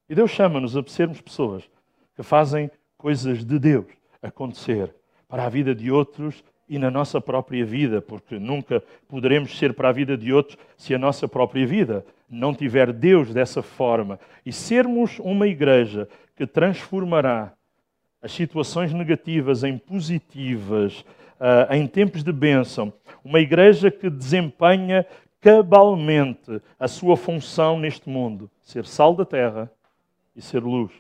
E Deus chama-nos a sermos pessoas que fazem coisas de Deus acontecer para a vida de outros e na nossa própria vida, porque nunca poderemos ser para a vida de outros se a nossa própria vida não tiver Deus dessa forma. E sermos uma igreja que transformará as situações negativas em positivas, uh, em tempos de bênção, uma igreja que desempenha cabalmente a sua função neste mundo, ser sal da terra e ser luz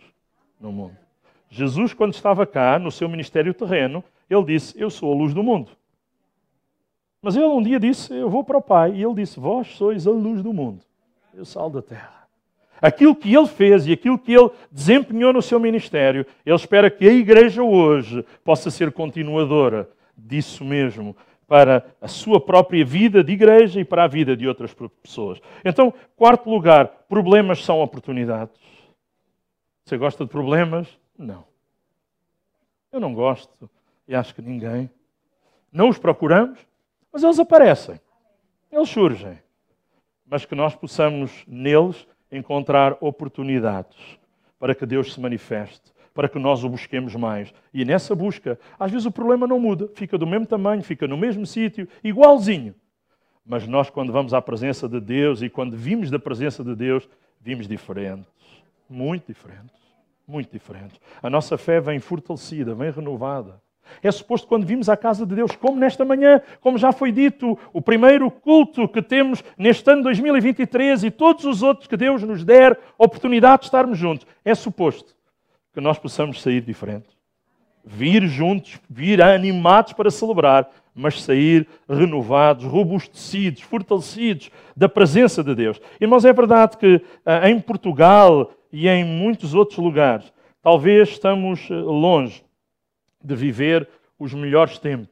no mundo. Jesus, quando estava cá, no seu ministério terreno, ele disse: Eu sou a luz do mundo. Mas ele um dia disse: Eu vou para o Pai. E ele disse: Vós sois a luz do mundo, o sal da terra. Aquilo que ele fez e aquilo que ele desempenhou no seu ministério, ele espera que a igreja hoje possa ser continuadora disso mesmo, para a sua própria vida de igreja e para a vida de outras pessoas. Então, quarto lugar, problemas são oportunidades. Você gosta de problemas? Não. Eu não gosto e acho que ninguém. Não os procuramos, mas eles aparecem, eles surgem. Mas que nós possamos neles encontrar oportunidades para que Deus se manifeste, para que nós o busquemos mais. E nessa busca, às vezes o problema não muda, fica do mesmo tamanho, fica no mesmo sítio, igualzinho. Mas nós, quando vamos à presença de Deus e quando vimos da presença de Deus, vimos diferentes, muito diferentes, muito diferentes. A nossa fé vem fortalecida, vem renovada. É suposto quando vimos à casa de Deus, como nesta manhã, como já foi dito, o primeiro culto que temos neste ano 2023 e todos os outros que Deus nos der oportunidade de estarmos juntos, é suposto que nós possamos sair diferentes. Vir juntos, vir animados para celebrar, mas sair renovados, robustecidos, fortalecidos da presença de Deus. Irmãos, é verdade que ah, em Portugal e em muitos outros lugares, talvez estamos ah, longe de viver os melhores tempos.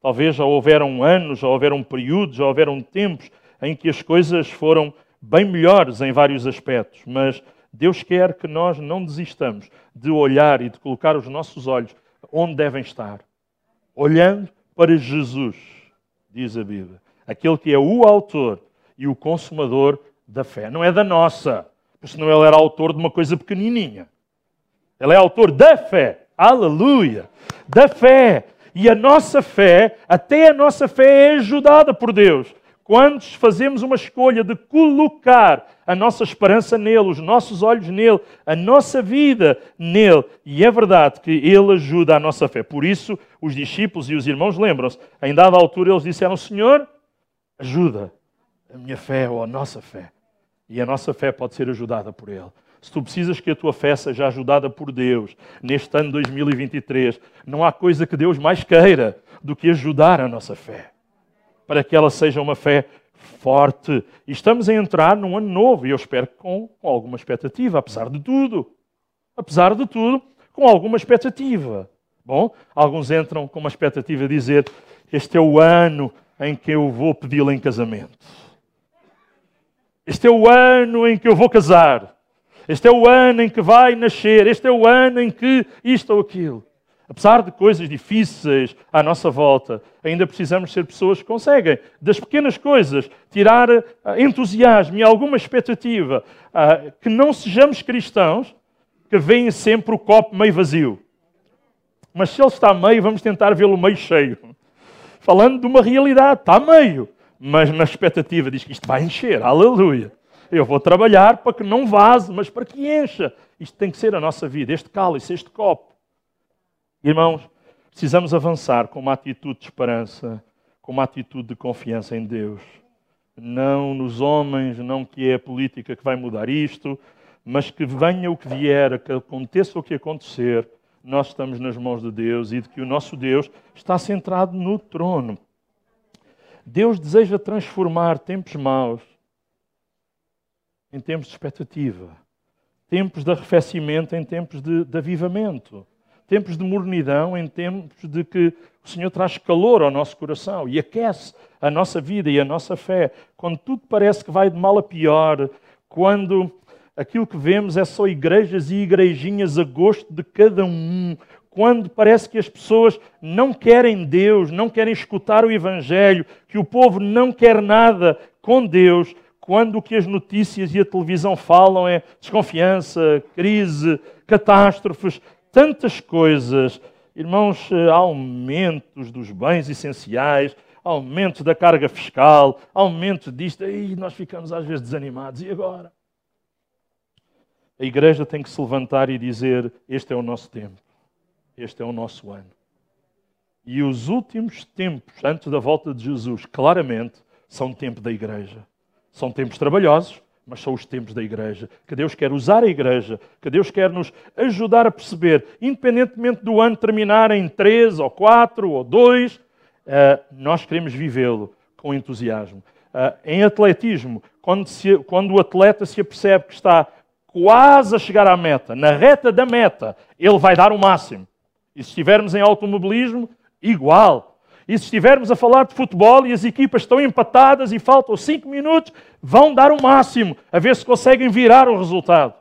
Talvez já houveram anos, já houveram períodos, já houveram tempos em que as coisas foram bem melhores em vários aspectos, mas Deus quer que nós não desistamos de olhar e de colocar os nossos olhos onde devem estar, olhando para Jesus, diz a Bíblia, aquele que é o autor e o consumador da fé. Não é da nossa, porque senão ele era autor de uma coisa pequenininha. Ele é autor da fé. Aleluia! Da fé. E a nossa fé, até a nossa fé é ajudada por Deus. Quando fazemos uma escolha de colocar a nossa esperança nele, os nossos olhos nele, a nossa vida nele, e é verdade que ele ajuda a nossa fé. Por isso, os discípulos e os irmãos lembram-se, em dada altura eles disseram: Senhor, ajuda a minha fé ou a nossa fé. E a nossa fé pode ser ajudada por ele se tu precisas que a tua fé seja ajudada por Deus neste ano 2023, não há coisa que Deus mais queira do que ajudar a nossa fé, para que ela seja uma fé forte. E estamos a entrar num ano novo e eu espero com, com alguma expectativa, apesar de tudo. Apesar de tudo, com alguma expectativa. Bom, alguns entram com uma expectativa de dizer: Este é o ano em que eu vou pedi-la em casamento. Este é o ano em que eu vou casar. Este é o ano em que vai nascer, este é o ano em que isto ou aquilo. Apesar de coisas difíceis à nossa volta, ainda precisamos ser pessoas que conseguem, das pequenas coisas, tirar ah, entusiasmo e alguma expectativa. Ah, que não sejamos cristãos que veem sempre o copo meio vazio. Mas se ele está meio, vamos tentar vê-lo meio cheio. Falando de uma realidade, está meio. Mas na expectativa diz que isto vai encher. Aleluia. Eu vou trabalhar para que não vaze, mas para que encha. Isto tem que ser a nossa vida, este cálice, este copo. Irmãos, precisamos avançar com uma atitude de esperança, com uma atitude de confiança em Deus. Não nos homens, não que é a política que vai mudar isto, mas que venha o que vier, que aconteça o que acontecer, nós estamos nas mãos de Deus e de que o nosso Deus está centrado no trono. Deus deseja transformar tempos maus em tempos de expectativa, tempos de arrefecimento em tempos de, de avivamento, tempos de mornidão em tempos de que o Senhor traz calor ao nosso coração e aquece a nossa vida e a nossa fé. Quando tudo parece que vai de mal a pior, quando aquilo que vemos é só igrejas e igrejinhas a gosto de cada um, quando parece que as pessoas não querem Deus, não querem escutar o Evangelho, que o povo não quer nada com Deus, quando o que as notícias e a televisão falam é desconfiança, crise, catástrofes, tantas coisas. Irmãos, eh, aumentos dos bens essenciais, aumentos da carga fiscal, aumentos disto, e nós ficamos às vezes desanimados. E agora? A igreja tem que se levantar e dizer: Este é o nosso tempo, este é o nosso ano. E os últimos tempos, antes da volta de Jesus, claramente, são tempo da igreja. São tempos trabalhosos, mas são os tempos da igreja. Que Deus quer usar a igreja, que Deus quer nos ajudar a perceber, independentemente do ano terminar em três, ou quatro, ou dois, uh, nós queremos vivê-lo com entusiasmo. Uh, em atletismo, quando, se, quando o atleta se apercebe que está quase a chegar à meta, na reta da meta, ele vai dar o máximo. E se estivermos em automobilismo, igual. E se estivermos a falar de futebol e as equipas estão empatadas e faltam cinco minutos, vão dar o máximo a ver se conseguem virar o resultado.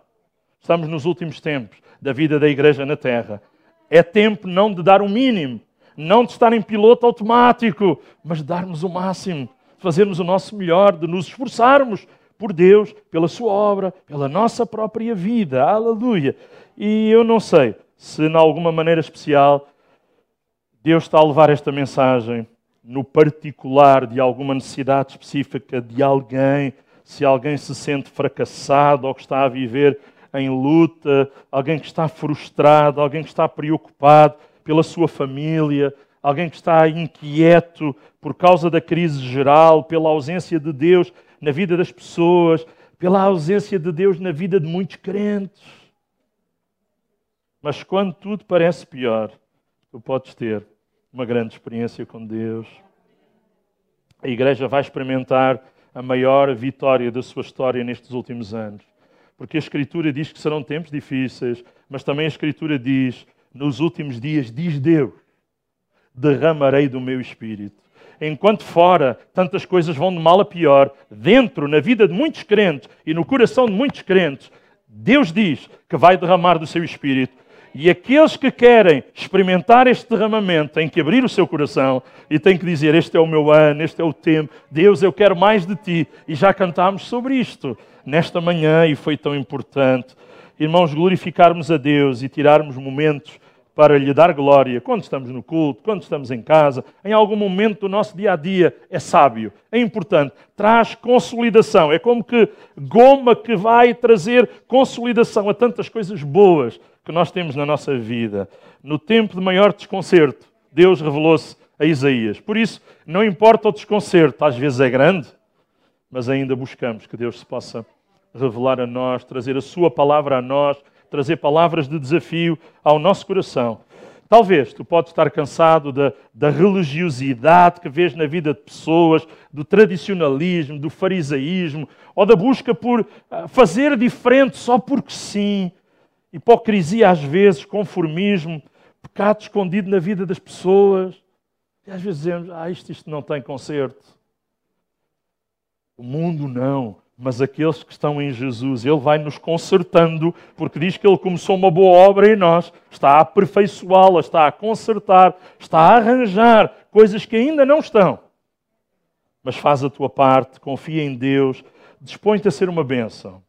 Estamos nos últimos tempos da vida da igreja na terra. É tempo não de dar o mínimo, não de estar em piloto automático, mas de darmos o máximo, de fazermos o nosso melhor, de nos esforçarmos por Deus, pela Sua obra, pela nossa própria vida. Aleluia! E eu não sei se, de alguma maneira especial, Deus está a levar esta mensagem no particular de alguma necessidade específica de alguém, se alguém se sente fracassado ou que está a viver em luta, alguém que está frustrado, alguém que está preocupado pela sua família, alguém que está inquieto por causa da crise geral, pela ausência de Deus na vida das pessoas, pela ausência de Deus na vida de muitos crentes. Mas quando tudo parece pior, tu podes ter uma grande experiência com Deus. A igreja vai experimentar a maior vitória da sua história nestes últimos anos. Porque a Escritura diz que serão tempos difíceis, mas também a Escritura diz nos últimos dias, diz Deus, derramarei do meu espírito. Enquanto fora tantas coisas vão de mal a pior, dentro, na vida de muitos crentes e no coração de muitos crentes, Deus diz que vai derramar do seu espírito. E aqueles que querem experimentar este derramamento têm que abrir o seu coração e têm que dizer: Este é o meu ano, este é o tempo. Deus, eu quero mais de ti. E já cantámos sobre isto nesta manhã e foi tão importante. Irmãos, glorificarmos a Deus e tirarmos momentos para lhe dar glória quando estamos no culto, quando estamos em casa, em algum momento do nosso dia a dia, é sábio, é importante, traz consolidação. É como que goma que vai trazer consolidação a tantas coisas boas que nós temos na nossa vida. No tempo de maior desconcerto, Deus revelou-se a Isaías. Por isso, não importa o desconcerto, às vezes é grande, mas ainda buscamos que Deus se possa revelar a nós, trazer a Sua palavra a nós trazer palavras de desafio ao nosso coração. Talvez tu podes estar cansado da, da, religiosidade que vês na vida de pessoas, do tradicionalismo, do farisaísmo, ou da busca por ah, fazer diferente só porque sim. Hipocrisia às vezes, conformismo, pecado escondido na vida das pessoas. E às vezes dizemos, ah, isto, isto não tem conserto. O mundo não mas aqueles que estão em Jesus, Ele vai nos consertando, porque diz que Ele começou uma boa obra em nós, está a aperfeiçoá-la, está a consertar, está a arranjar coisas que ainda não estão. Mas faz a tua parte, confia em Deus, dispõe-te a ser uma bênção.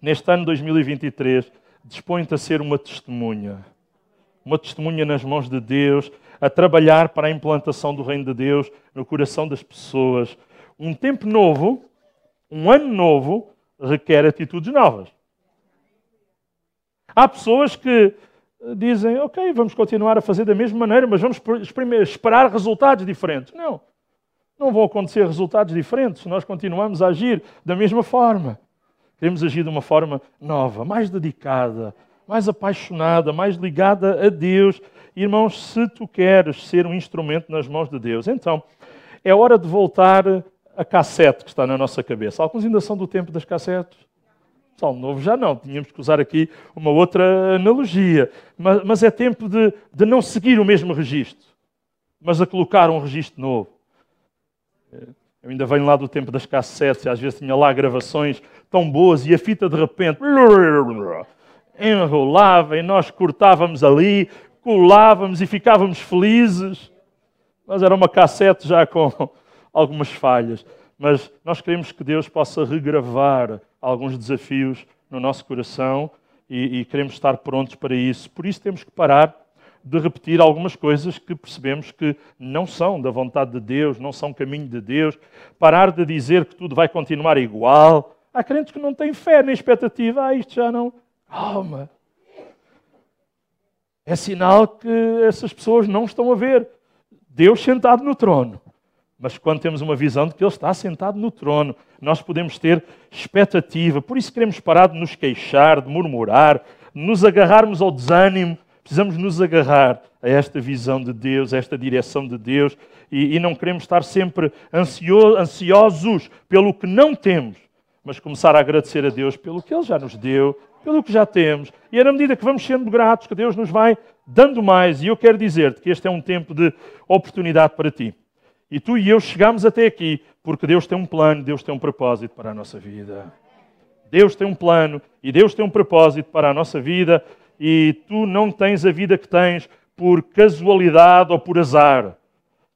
Neste ano 2023, dispõe-te a ser uma testemunha. Uma testemunha nas mãos de Deus, a trabalhar para a implantação do reino de Deus no coração das pessoas. Um tempo novo um ano novo requer atitudes novas. Há pessoas que dizem, ok, vamos continuar a fazer da mesma maneira, mas vamos esperar resultados diferentes. Não, não vão acontecer resultados diferentes se nós continuamos a agir da mesma forma. Queremos agir de uma forma nova, mais dedicada, mais apaixonada, mais ligada a Deus. Irmãos, se tu queres ser um instrumento nas mãos de Deus, então é hora de voltar a cassete que está na nossa cabeça. Alguns ainda são do tempo das cassetes. Salmo novo já não, tínhamos que usar aqui uma outra analogia. Mas, mas é tempo de, de não seguir o mesmo registro, mas a colocar um registro novo. Eu ainda venho lá do tempo das cassetes, e às vezes tinha lá gravações tão boas e a fita de repente enrolava e nós cortávamos ali colávamos e ficávamos felizes. Mas era uma cassete já com algumas falhas. Mas nós queremos que Deus possa regravar alguns desafios no nosso coração e, e queremos estar prontos para isso. Por isso temos que parar de repetir algumas coisas que percebemos que não são da vontade de Deus, não são caminho de Deus. Parar de dizer que tudo vai continuar igual. Há crentes que não têm fé nem expectativa. Ah, isto já não. Calma. É sinal que essas pessoas não estão a ver Deus sentado no trono. Mas quando temos uma visão de que Ele está sentado no trono, nós podemos ter expectativa. Por isso queremos parar de nos queixar, de murmurar, de nos agarrarmos ao desânimo. Precisamos nos agarrar a esta visão de Deus, a esta direção de Deus, e, e não queremos estar sempre ansio, ansiosos pelo que não temos, mas começar a agradecer a Deus pelo que Ele já nos deu, pelo que já temos. E é na medida que vamos sendo gratos que Deus nos vai dando mais. E eu quero dizer-te que este é um tempo de oportunidade para ti. E tu e eu chegamos até aqui porque Deus tem um plano, Deus tem um propósito para a nossa vida. Deus tem um plano e Deus tem um propósito para a nossa vida e tu não tens a vida que tens por casualidade ou por azar,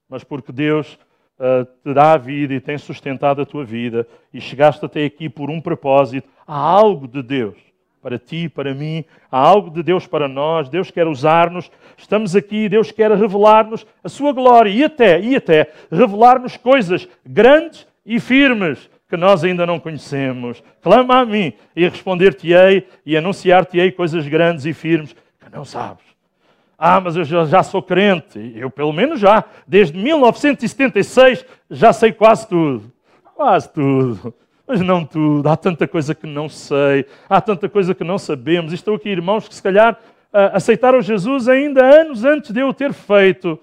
mas porque Deus uh, te dá a vida e tem sustentado a tua vida e chegaste até aqui por um propósito. Há algo de Deus para ti, para mim. Há algo de Deus para nós. Deus quer usar-nos. Estamos aqui. Deus quer revelar-nos a sua glória e até, e até revelar-nos coisas grandes e firmes que nós ainda não conhecemos. Clama a mim e responder-te-ei e anunciar-te-ei coisas grandes e firmes que não sabes. Ah, mas eu já sou crente. Eu, pelo menos, já. Desde 1976 já sei quase tudo. Quase tudo mas não tudo. Há tanta coisa que não sei, há tanta coisa que não sabemos. E estão aqui irmãos que, se calhar, aceitaram Jesus ainda anos antes de eu ter feito.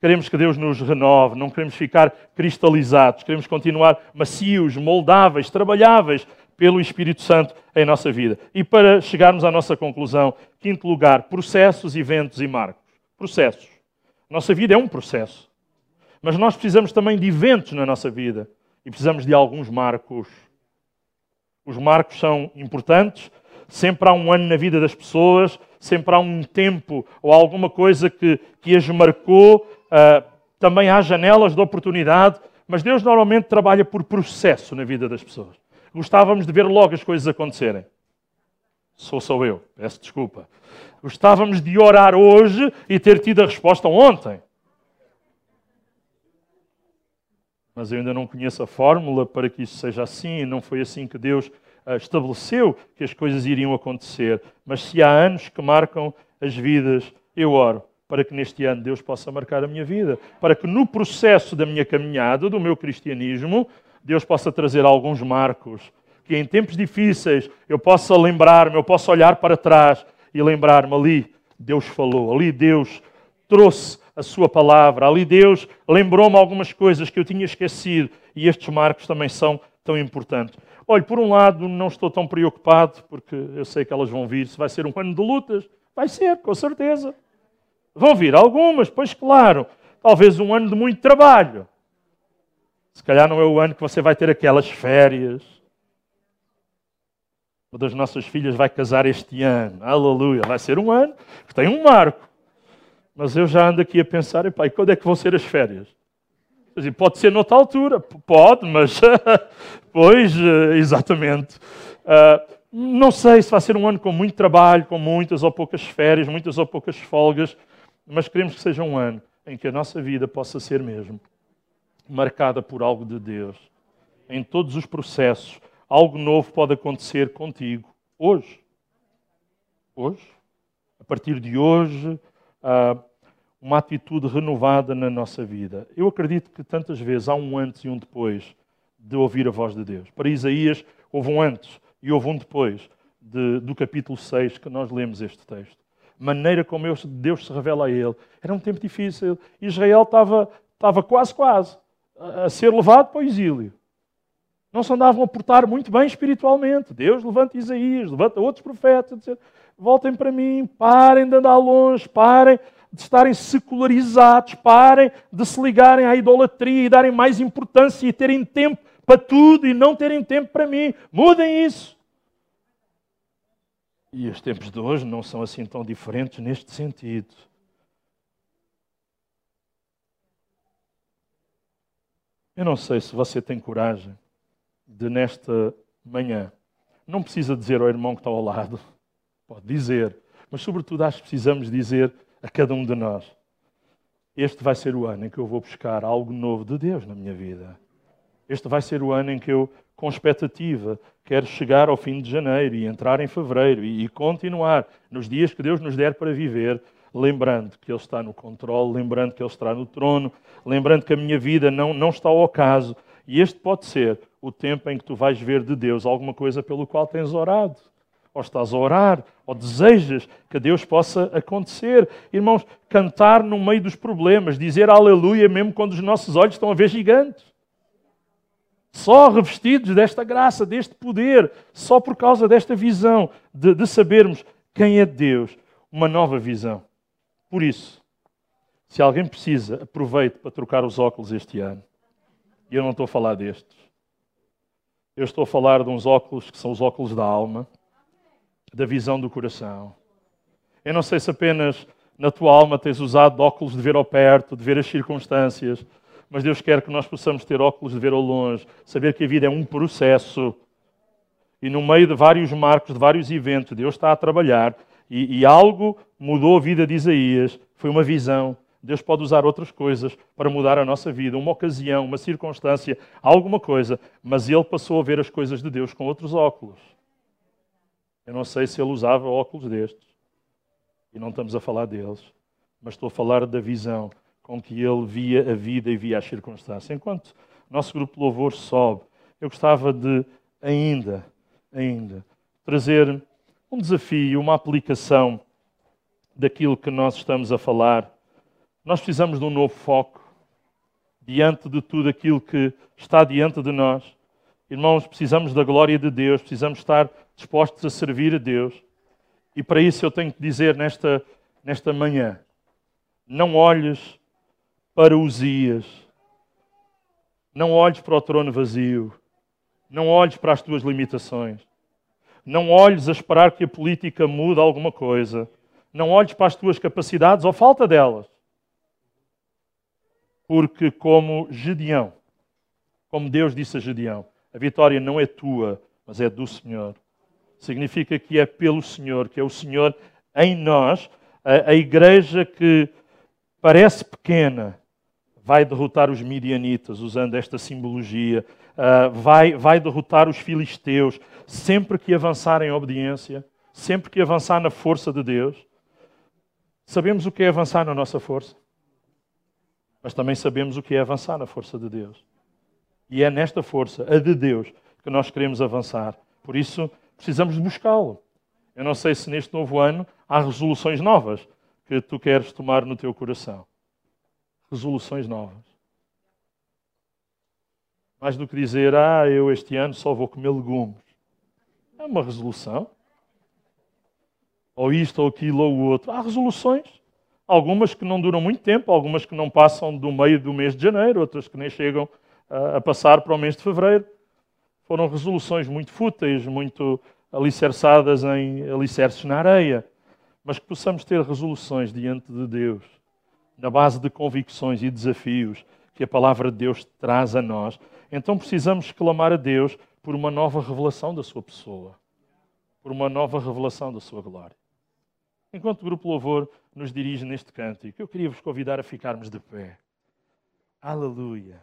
Queremos que Deus nos renove, não queremos ficar cristalizados, queremos continuar macios, moldáveis, trabalháveis pelo Espírito Santo em nossa vida. E para chegarmos à nossa conclusão, quinto lugar, processos, eventos e marcos. Processos. Nossa vida é um processo. Mas nós precisamos também de eventos na nossa vida e precisamos de alguns marcos. Os marcos são importantes, sempre há um ano na vida das pessoas, sempre há um tempo ou alguma coisa que, que as marcou. Uh, também há janelas de oportunidade, mas Deus normalmente trabalha por processo na vida das pessoas. Gostávamos de ver logo as coisas acontecerem. Sou só eu, peço desculpa. Gostávamos de orar hoje e ter tido a resposta ontem. mas eu ainda não conheço a fórmula para que isso seja assim. Não foi assim que Deus ah, estabeleceu que as coisas iriam acontecer. Mas se há anos que marcam as vidas, eu oro para que neste ano Deus possa marcar a minha vida, para que no processo da minha caminhada, do meu cristianismo, Deus possa trazer alguns marcos, que em tempos difíceis eu possa lembrar-me, eu possa olhar para trás e lembrar-me ali Deus falou, ali Deus trouxe a sua palavra. Ali Deus lembrou-me algumas coisas que eu tinha esquecido e estes marcos também são tão importantes. Olhe, por um lado, não estou tão preocupado, porque eu sei que elas vão vir. Se vai ser um ano de lutas, vai ser, com certeza. Vão vir algumas, pois claro. Talvez um ano de muito trabalho. Se calhar não é o ano que você vai ter aquelas férias. Uma das nossas filhas vai casar este ano. Aleluia. Vai ser um ano que tem um marco. Mas eu já ando aqui a pensar, pai, quando é que vão ser as férias? Pode ser noutra altura, pode, mas pois, eh, exatamente. Uh, não sei se vai ser um ano com muito trabalho, com muitas ou poucas férias, muitas ou poucas folgas, mas queremos que seja um ano em que a nossa vida possa ser mesmo marcada por algo de Deus. Em todos os processos, algo novo pode acontecer contigo hoje. Hoje. A partir de hoje, uma atitude renovada na nossa vida. Eu acredito que tantas vezes há um antes e um depois de ouvir a voz de Deus. Para Isaías, houve um antes e houve um depois de, do capítulo 6 que nós lemos este texto. Maneira como Deus se revela a ele. Era um tempo difícil. Israel estava, estava quase, quase a ser levado para o exílio. Não se andavam a portar muito bem espiritualmente. Deus levanta Isaías, levanta outros profetas, etc voltem para mim, parem de andar longe, parem de estarem secularizados, parem de se ligarem à idolatria e darem mais importância e terem tempo para tudo e não terem tempo para mim. Mudem isso. E os tempos de hoje não são assim tão diferentes neste sentido. Eu não sei se você tem coragem de, nesta manhã, não precisa dizer ao irmão que está ao lado, pode dizer, mas sobretudo acho que precisamos dizer a cada um de nós: Este vai ser o ano em que eu vou buscar algo novo de Deus na minha vida. Este vai ser o ano em que eu, com expectativa, quero chegar ao fim de janeiro e entrar em fevereiro e, continuar nos dias que Deus nos der para viver, lembrando que Ele está no controle, lembrando que Ele está no trono, lembrando que a minha vida não, não está ao acaso. E este pode ser o tempo em que tu vais ver de Deus alguma coisa pelo qual tens orado. Ou estás a orar, ou desejas que Deus possa acontecer. Irmãos, cantar no meio dos problemas, dizer aleluia mesmo quando os nossos olhos estão a ver gigantes. Só revestidos desta graça, deste poder, só por causa desta visão de, de sabermos quem é Deus, uma nova visão. Por isso, se alguém precisa, aproveite para trocar os óculos este ano. E eu não estou a falar destes. Eu estou a falar de uns óculos que são os óculos da alma, da visão do coração. Eu não sei se apenas na tua alma tens usado óculos de ver ao perto, de ver as circunstâncias, mas Deus quer que nós possamos ter óculos de ver ao longe, saber que a vida é um processo. E no meio de vários marcos, de vários eventos, Deus está a trabalhar e, e algo mudou a vida de Isaías, foi uma visão. Deus pode usar outras coisas para mudar a nossa vida, uma ocasião, uma circunstância, alguma coisa, mas ele passou a ver as coisas de Deus com outros óculos. Eu não sei se ele usava óculos destes, e não estamos a falar deles, mas estou a falar da visão com que ele via a vida e via as circunstâncias. Enquanto nosso grupo de louvor sobe, eu gostava de ainda, ainda, trazer um desafio, uma aplicação daquilo que nós estamos a falar. Nós precisamos de um novo foco diante de tudo aquilo que está diante de nós. Irmãos, precisamos da glória de Deus, precisamos estar dispostos a servir a Deus. E para isso eu tenho que dizer nesta, nesta manhã: não olhes para Uzias, não olhes para o trono vazio, não olhes para as tuas limitações. Não olhes a esperar que a política mude alguma coisa. Não olhes para as tuas capacidades ou falta delas. Porque, como Gedeão, como Deus disse a Gedeão, a vitória não é tua, mas é do Senhor. Significa que é pelo Senhor, que é o Senhor em nós, a, a igreja que parece pequena, vai derrotar os midianitas, usando esta simbologia, uh, vai, vai derrotar os filisteus, sempre que avançar em obediência, sempre que avançar na força de Deus. Sabemos o que é avançar na nossa força, mas também sabemos o que é avançar na força de Deus. E é nesta força, a de Deus, que nós queremos avançar. Por isso, precisamos buscá-lo. Eu não sei se neste novo ano há resoluções novas que tu queres tomar no teu coração resoluções novas. Mais do que dizer, ah, eu este ano só vou comer legumes. É uma resolução. Ou isto, ou aquilo, ou o outro. Há resoluções. Algumas que não duram muito tempo, algumas que não passam do meio do mês de janeiro, outras que nem chegam a passar para o mês de fevereiro. Foram resoluções muito fúteis, muito alicerçadas em alicerces na areia. Mas que possamos ter resoluções diante de Deus na base de convicções e desafios que a palavra de Deus traz a nós, então precisamos clamar a Deus por uma nova revelação da sua pessoa, por uma nova revelação da sua glória. Enquanto o grupo Louvor nos dirige neste cântico, eu queria vos convidar a ficarmos de pé. Aleluia.